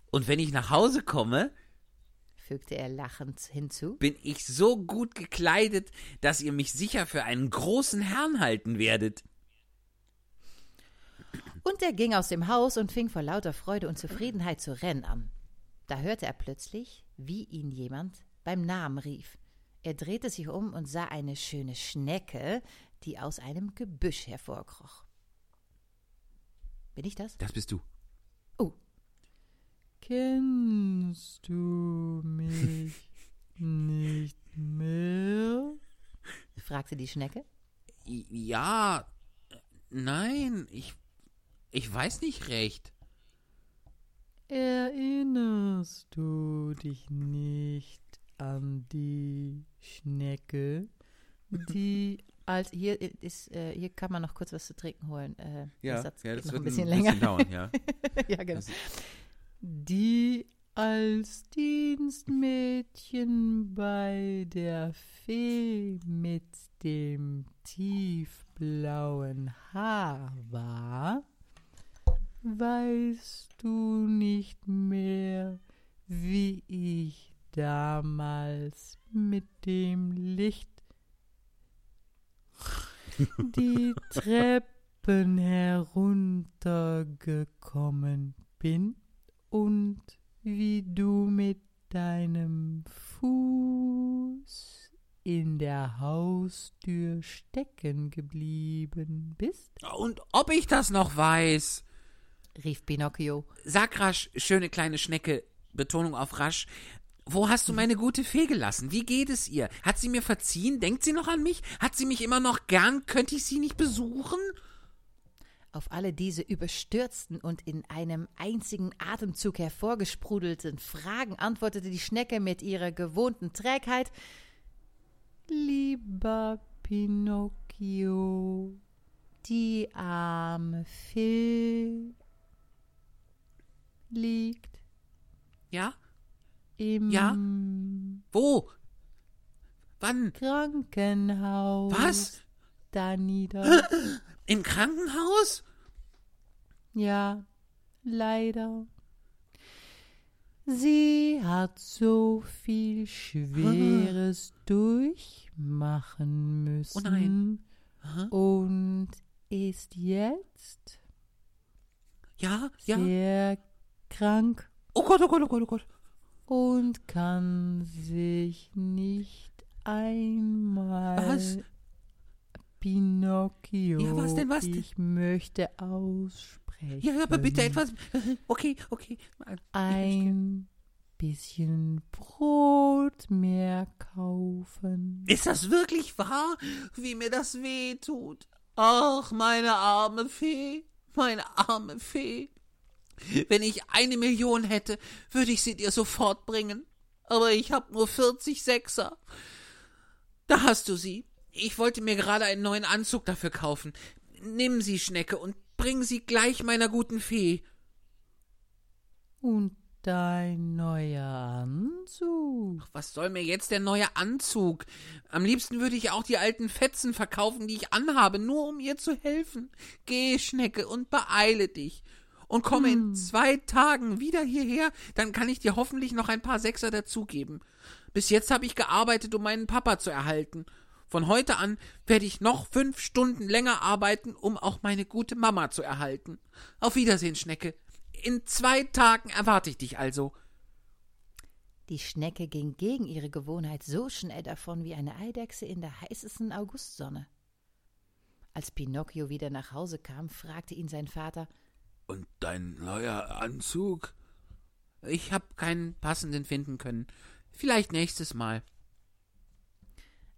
Speaker 2: Und wenn ich nach Hause komme,
Speaker 3: fügte er lachend hinzu.
Speaker 2: bin ich so gut gekleidet, dass ihr mich sicher für einen großen Herrn halten werdet.
Speaker 3: Und er ging aus dem Haus und fing vor lauter Freude und Zufriedenheit zu rennen an. Da hörte er plötzlich, wie ihn jemand beim Namen rief. Er drehte sich um und sah eine schöne Schnecke, die aus einem Gebüsch hervorkroch. Bin ich das?
Speaker 2: Das bist du.
Speaker 3: Oh. Kennst du mich nicht mehr? fragte die Schnecke.
Speaker 2: Ja, nein, ich, ich weiß nicht recht.
Speaker 3: Erinnerst du dich nicht an die Schnecke, die als hier ist äh, hier kann man noch kurz was zu trinken holen. Äh, der Satz geht noch ein bisschen länger.
Speaker 2: dauern, ja.
Speaker 3: ja, genau.
Speaker 2: Das-
Speaker 3: Die als Dienstmädchen bei der Fee mit dem tiefblauen Haar war. weißt du nicht mehr, wie ich damals mit dem Licht die Treppen heruntergekommen bin und wie du mit deinem Fuß in der Haustür stecken geblieben bist?
Speaker 2: Und ob ich das noch weiß?
Speaker 3: rief Pinocchio.
Speaker 2: Sag rasch, schöne kleine Schnecke, Betonung auf rasch, wo hast du meine gute Fee gelassen? Wie geht es ihr? Hat sie mir verziehen? Denkt sie noch an mich? Hat sie mich immer noch gern? Könnte ich sie nicht besuchen?
Speaker 3: Auf alle diese überstürzten und in einem einzigen Atemzug hervorgesprudelten Fragen antwortete die Schnecke mit ihrer gewohnten Trägheit Lieber Pinocchio, die arme Fee liegt
Speaker 2: Ja?
Speaker 3: Im
Speaker 2: Ja? Wo? Wann?
Speaker 3: Krankenhaus
Speaker 2: Was?
Speaker 3: da nieder.
Speaker 2: Im Krankenhaus?
Speaker 3: Ja, leider. Sie hat so viel Schweres durchmachen müssen.
Speaker 2: Oh nein.
Speaker 3: Und ist jetzt
Speaker 2: Ja? Ja?
Speaker 3: sehr krank
Speaker 2: Oh Gott, oh Gott, oh Gott, oh Gott.
Speaker 3: Und kann sich nicht einmal.
Speaker 2: Was?
Speaker 3: Pinocchio.
Speaker 2: Ja, was denn, was denn?
Speaker 3: Ich möchte aussprechen.
Speaker 2: Ja, aber bitte etwas. Okay, okay.
Speaker 3: ein bisschen Brot mehr kaufen.
Speaker 2: Ist das wirklich wahr, wie mir das weh tut? Ach, meine arme Fee, meine arme Fee. Wenn ich eine Million hätte, würde ich sie dir sofort bringen. Aber ich hab nur 40 Sechser. Da hast du sie. Ich wollte mir gerade einen neuen Anzug dafür kaufen. Nimm sie, Schnecke, und bring sie gleich meiner guten Fee.
Speaker 3: Und dein neuer Anzug.
Speaker 2: Was soll mir jetzt der neue Anzug? Am liebsten würde ich auch die alten Fetzen verkaufen, die ich anhabe, nur um ihr zu helfen. Geh, Schnecke, und beeile dich. Und komme in zwei Tagen wieder hierher, dann kann ich dir hoffentlich noch ein paar Sechser dazugeben. Bis jetzt habe ich gearbeitet, um meinen Papa zu erhalten. Von heute an werde ich noch fünf Stunden länger arbeiten, um auch meine gute Mama zu erhalten. Auf Wiedersehen, Schnecke. In zwei Tagen erwarte ich dich also.
Speaker 3: Die Schnecke ging gegen ihre Gewohnheit so schnell davon wie eine Eidechse in der heißesten Augustsonne. Als Pinocchio wieder nach Hause kam, fragte ihn sein Vater
Speaker 2: Und dein neuer Anzug? Ich hab keinen passenden finden können. Vielleicht nächstes Mal.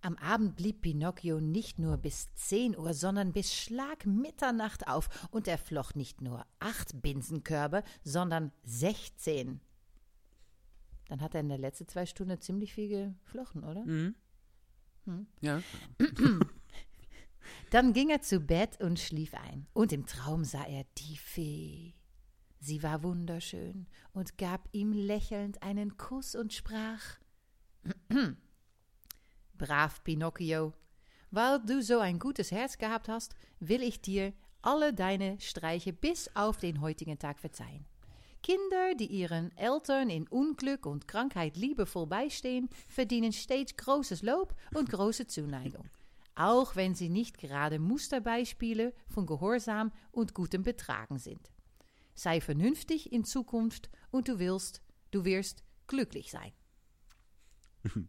Speaker 3: Am Abend blieb Pinocchio nicht nur bis zehn Uhr, sondern bis Schlag Mitternacht auf, und er flocht nicht nur acht Binsenkörbe, sondern sechzehn. Dann hat er in der letzten zwei Stunden ziemlich viel geflochten, oder?
Speaker 2: Mhm. Ja.
Speaker 3: Dann ging er zu Bett und schlief ein. Und im Traum sah er die Fee. Sie war wunderschön und gab ihm lächelnd einen Kuss und sprach: Brav Pinocchio, weil du so ein gutes Herz gehabt hast, will ich dir alle deine Streiche bis auf den heutigen Tag verzeihen. Kinder, die ihren Eltern in Unglück und Krankheit liebevoll beistehen, verdienen stets großes Lob und große Zuneigung. Auch wenn sie nicht gerade Musterbeispiele von Gehorsam und gutem Betragen sind. Sei vernünftig in Zukunft und du willst, du wirst glücklich sein.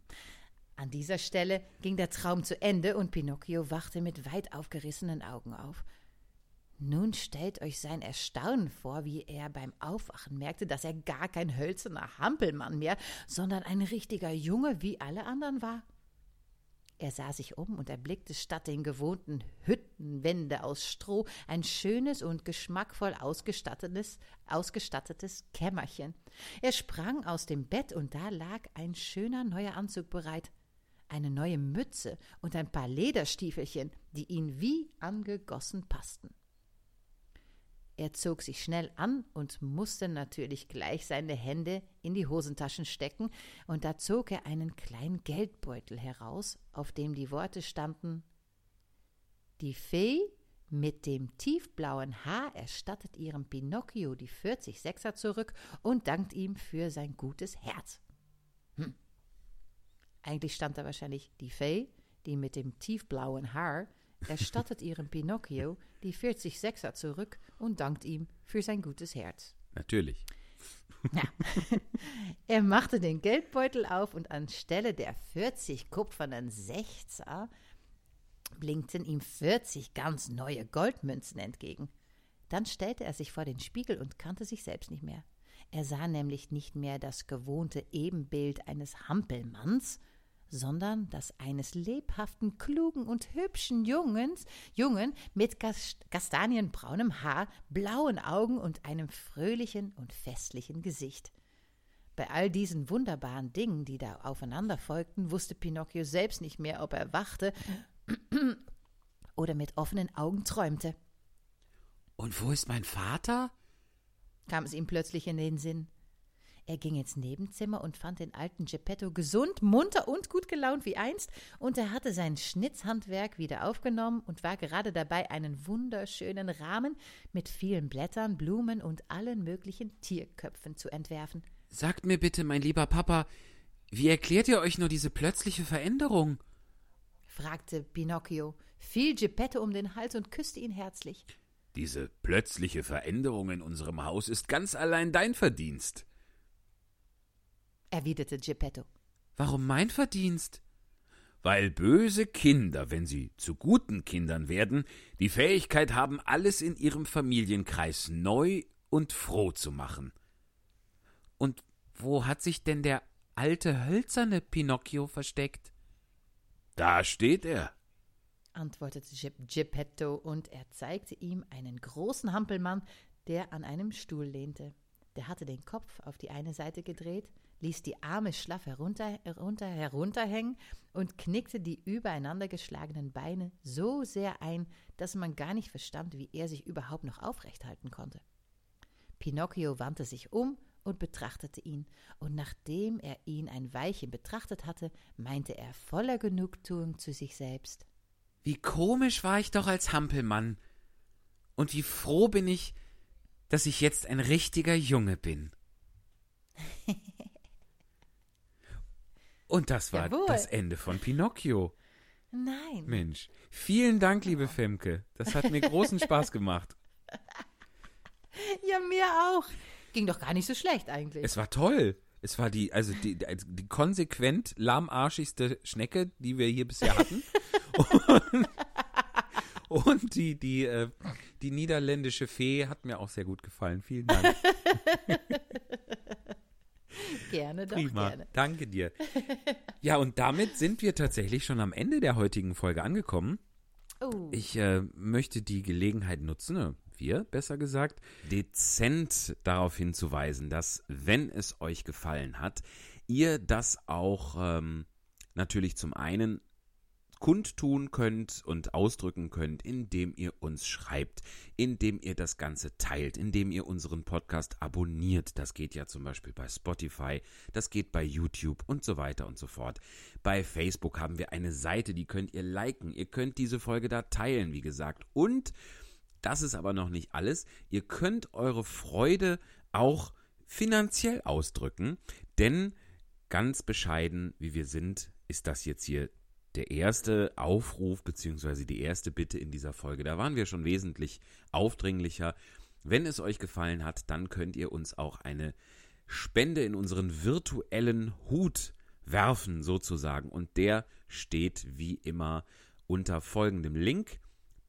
Speaker 3: An dieser Stelle ging der Traum zu Ende und Pinocchio wachte mit weit aufgerissenen Augen auf. Nun stellt euch sein Erstaunen vor, wie er beim Aufwachen merkte, dass er gar kein hölzerner Hampelmann mehr, sondern ein richtiger Junge wie alle anderen war. Er sah sich um und erblickte statt den gewohnten Hüttenwände aus Stroh ein schönes und geschmackvoll ausgestattetes, ausgestattetes Kämmerchen. Er sprang aus dem Bett und da lag ein schöner neuer Anzug bereit, eine neue Mütze und ein paar Lederstiefelchen, die ihn wie angegossen passten. Er zog sich schnell an und musste natürlich gleich seine Hände in die Hosentaschen stecken, und da zog er einen kleinen Geldbeutel heraus, auf dem die Worte standen Die Fee Mit dem tiefblauen Haar erstattet ihrem Pinocchio die 40 Sechser zurück und dankt ihm für sein gutes Herz. Hm. Eigentlich stand da wahrscheinlich die Fee, die mit dem tiefblauen Haar erstattet ihrem Pinocchio die 40 Sechser zurück und dankt ihm für sein gutes Herz.
Speaker 2: Natürlich.
Speaker 3: Ja. er machte den Geldbeutel auf und anstelle der 40 kupfernen Sechser blinkten ihm 40 ganz neue Goldmünzen entgegen. Dann stellte er sich vor den Spiegel und kannte sich selbst nicht mehr. Er sah nämlich nicht mehr das gewohnte Ebenbild eines Hampelmanns, sondern das eines lebhaften, klugen und hübschen Jungens, Jungen mit kastanienbraunem Haar, blauen Augen und einem fröhlichen und festlichen Gesicht. Bei all diesen wunderbaren Dingen, die da aufeinander folgten, wusste Pinocchio selbst nicht mehr, ob er wachte oder mit offenen Augen träumte.
Speaker 2: Und wo ist mein Vater?
Speaker 3: kam es ihm plötzlich in den Sinn. Er ging ins Nebenzimmer und fand den alten Geppetto gesund, munter und gut gelaunt wie einst, und er hatte sein Schnitzhandwerk wieder aufgenommen und war gerade dabei, einen wunderschönen Rahmen mit vielen Blättern, Blumen und allen möglichen Tierköpfen zu entwerfen.
Speaker 2: Sagt mir bitte, mein lieber Papa, wie erklärt ihr euch nur diese plötzliche Veränderung?
Speaker 3: fragte Pinocchio, fiel Geppetto um den Hals und küsste ihn herzlich.
Speaker 2: Diese plötzliche Veränderung in unserem Haus ist ganz allein dein Verdienst
Speaker 3: erwiderte Geppetto.
Speaker 2: Warum mein Verdienst? Weil böse Kinder, wenn sie zu guten Kindern werden, die Fähigkeit haben, alles in ihrem Familienkreis neu und froh zu machen. Und wo hat sich denn der alte hölzerne Pinocchio versteckt? Da steht er,
Speaker 3: antwortete Geppetto, und er zeigte ihm einen großen Hampelmann, der an einem Stuhl lehnte. Der hatte den Kopf auf die eine Seite gedreht, ließ die Arme schlaff herunter, herunter, herunterhängen und knickte die übereinander geschlagenen Beine so sehr ein, dass man gar nicht verstand, wie er sich überhaupt noch aufrecht halten konnte. Pinocchio wandte sich um und betrachtete ihn, und nachdem er ihn ein Weilchen betrachtet hatte, meinte er voller Genugtuung zu sich selbst.
Speaker 2: Wie komisch war ich doch als Hampelmann. Und wie froh bin ich, dass ich jetzt ein richtiger Junge bin. Und das war
Speaker 3: Jawohl.
Speaker 2: das Ende von Pinocchio.
Speaker 3: Nein.
Speaker 2: Mensch, vielen Dank, liebe Femke. Das hat mir großen Spaß gemacht.
Speaker 3: Ja, mir auch. Ging doch gar nicht so schlecht eigentlich.
Speaker 2: Es war toll. Es war die, also die, die, die konsequent lahmarschigste Schnecke, die wir hier bisher hatten. und, und die, die, äh, die niederländische Fee hat mir auch sehr gut gefallen. Vielen Dank.
Speaker 3: gerne, doch
Speaker 2: Prima.
Speaker 3: gerne.
Speaker 2: Danke dir. Ja, und damit sind wir tatsächlich schon am Ende der heutigen Folge angekommen.
Speaker 3: Oh,
Speaker 2: Ich äh, möchte die Gelegenheit nutzen, äh, wir besser gesagt, dezent darauf hinzuweisen, dass, wenn es euch gefallen hat, ihr das auch ähm, natürlich zum einen kundtun könnt und ausdrücken könnt, indem ihr uns schreibt, indem ihr das Ganze teilt, indem ihr unseren Podcast abonniert. Das geht ja zum Beispiel bei Spotify, das geht bei YouTube und so weiter und so fort. Bei Facebook haben wir eine Seite, die könnt ihr liken. Ihr könnt diese Folge da teilen, wie gesagt. Und das ist aber noch nicht alles. Ihr könnt eure Freude auch finanziell ausdrücken, denn ganz bescheiden, wie wir sind, ist das jetzt hier der erste Aufruf beziehungsweise die erste Bitte in dieser Folge. Da waren wir schon wesentlich aufdringlicher. Wenn es euch gefallen hat, dann könnt ihr uns auch eine Spende in unseren virtuellen Hut werfen, sozusagen. Und der steht wie immer unter folgendem Link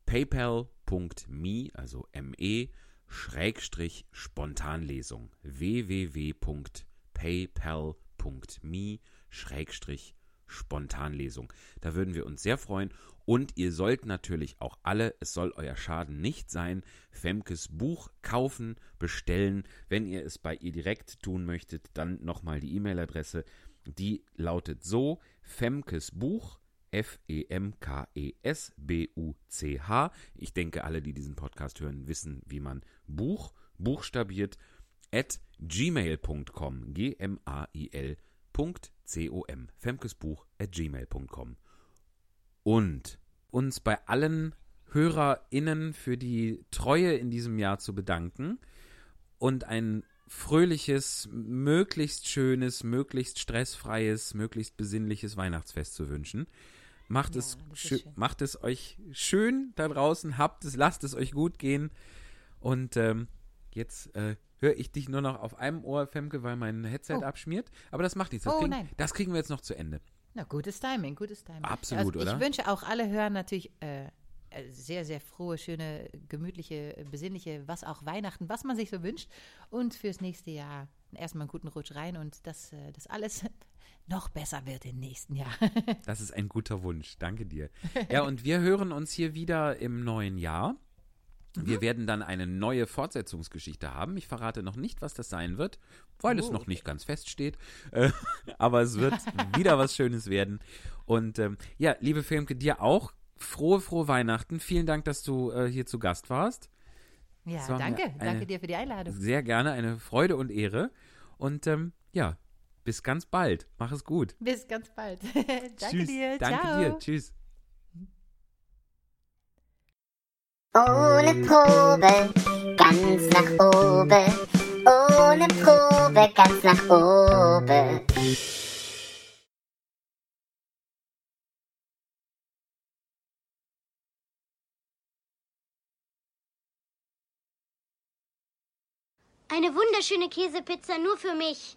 Speaker 2: paypal.me, also me, Schrägstrich Spontanlesung. www.paypal.me, Schrägstrich Spontanlesung. Da würden wir uns sehr freuen. Und ihr sollt natürlich auch alle, es soll euer Schaden nicht sein, Femkes Buch kaufen, bestellen. Wenn ihr es bei ihr direkt tun möchtet, dann nochmal die E-Mail-Adresse. Die lautet so: Femkes Buch, F-E-M-K-E-S-B-U-C-H. Ich denke, alle, die diesen Podcast hören, wissen, wie man Buch buchstabiert. At gmail.com. G-M-A-I-L.com. Femkesbuch at gmail.com. Und uns bei allen HörerInnen für die Treue in diesem Jahr zu bedanken und ein fröhliches, möglichst schönes, möglichst stressfreies, möglichst besinnliches Weihnachtsfest zu wünschen. Macht,
Speaker 3: Ja,
Speaker 2: es,
Speaker 3: schön.
Speaker 2: macht es euch schön da draußen, habt es, lasst es euch gut gehen. Und ähm, jetzt äh, höre ich dich nur noch auf einem Ohr, Femke, weil mein Headset
Speaker 3: Oh.
Speaker 2: abschmiert. Aber das macht nichts. Das,
Speaker 3: Oh,
Speaker 2: kriegen,
Speaker 3: nein.
Speaker 2: das kriegen wir jetzt noch zu Ende.
Speaker 3: Na, gutes Timing, gutes Timing.
Speaker 2: Absolut,
Speaker 3: also,
Speaker 2: oder?
Speaker 3: Ich wünsche auch alle Hören natürlich äh, äh, sehr, sehr frohe, schöne, gemütliche, besinnliche, was auch Weihnachten, was man sich so wünscht. Und fürs nächste Jahr erstmal einen guten Rutsch rein und dass äh, das alles noch besser wird im nächsten Jahr.
Speaker 2: Das ist ein guter Wunsch. Danke dir. Ja, und wir hören uns hier wieder im neuen Jahr. Wir
Speaker 3: Mhm.
Speaker 2: werden dann eine neue Fortsetzungsgeschichte haben. Ich verrate noch nicht, was das sein wird, weil es
Speaker 3: Oh,
Speaker 2: noch nicht ganz feststeht. Äh, aber es wird wieder was Schönes werden. Und ähm, ja, liebe Filmke, dir auch frohe, frohe Weihnachten. Vielen Dank, dass du äh, hier zu Gast warst.
Speaker 3: ja,
Speaker 2: war
Speaker 3: danke. Danke dir für die Einladung.
Speaker 2: Sehr gerne, eine Freude und Ehre. Und ähm, ja, bis ganz bald. Mach es gut.
Speaker 3: Bis ganz bald. danke
Speaker 2: Tschüss.
Speaker 3: dir.
Speaker 2: Danke
Speaker 3: Ciao.
Speaker 2: dir. Tschüss.
Speaker 1: Ohne Probe, ganz nach oben. Ohne Probe, ganz nach oben.
Speaker 6: Eine wunderschöne Käsepizza nur für mich.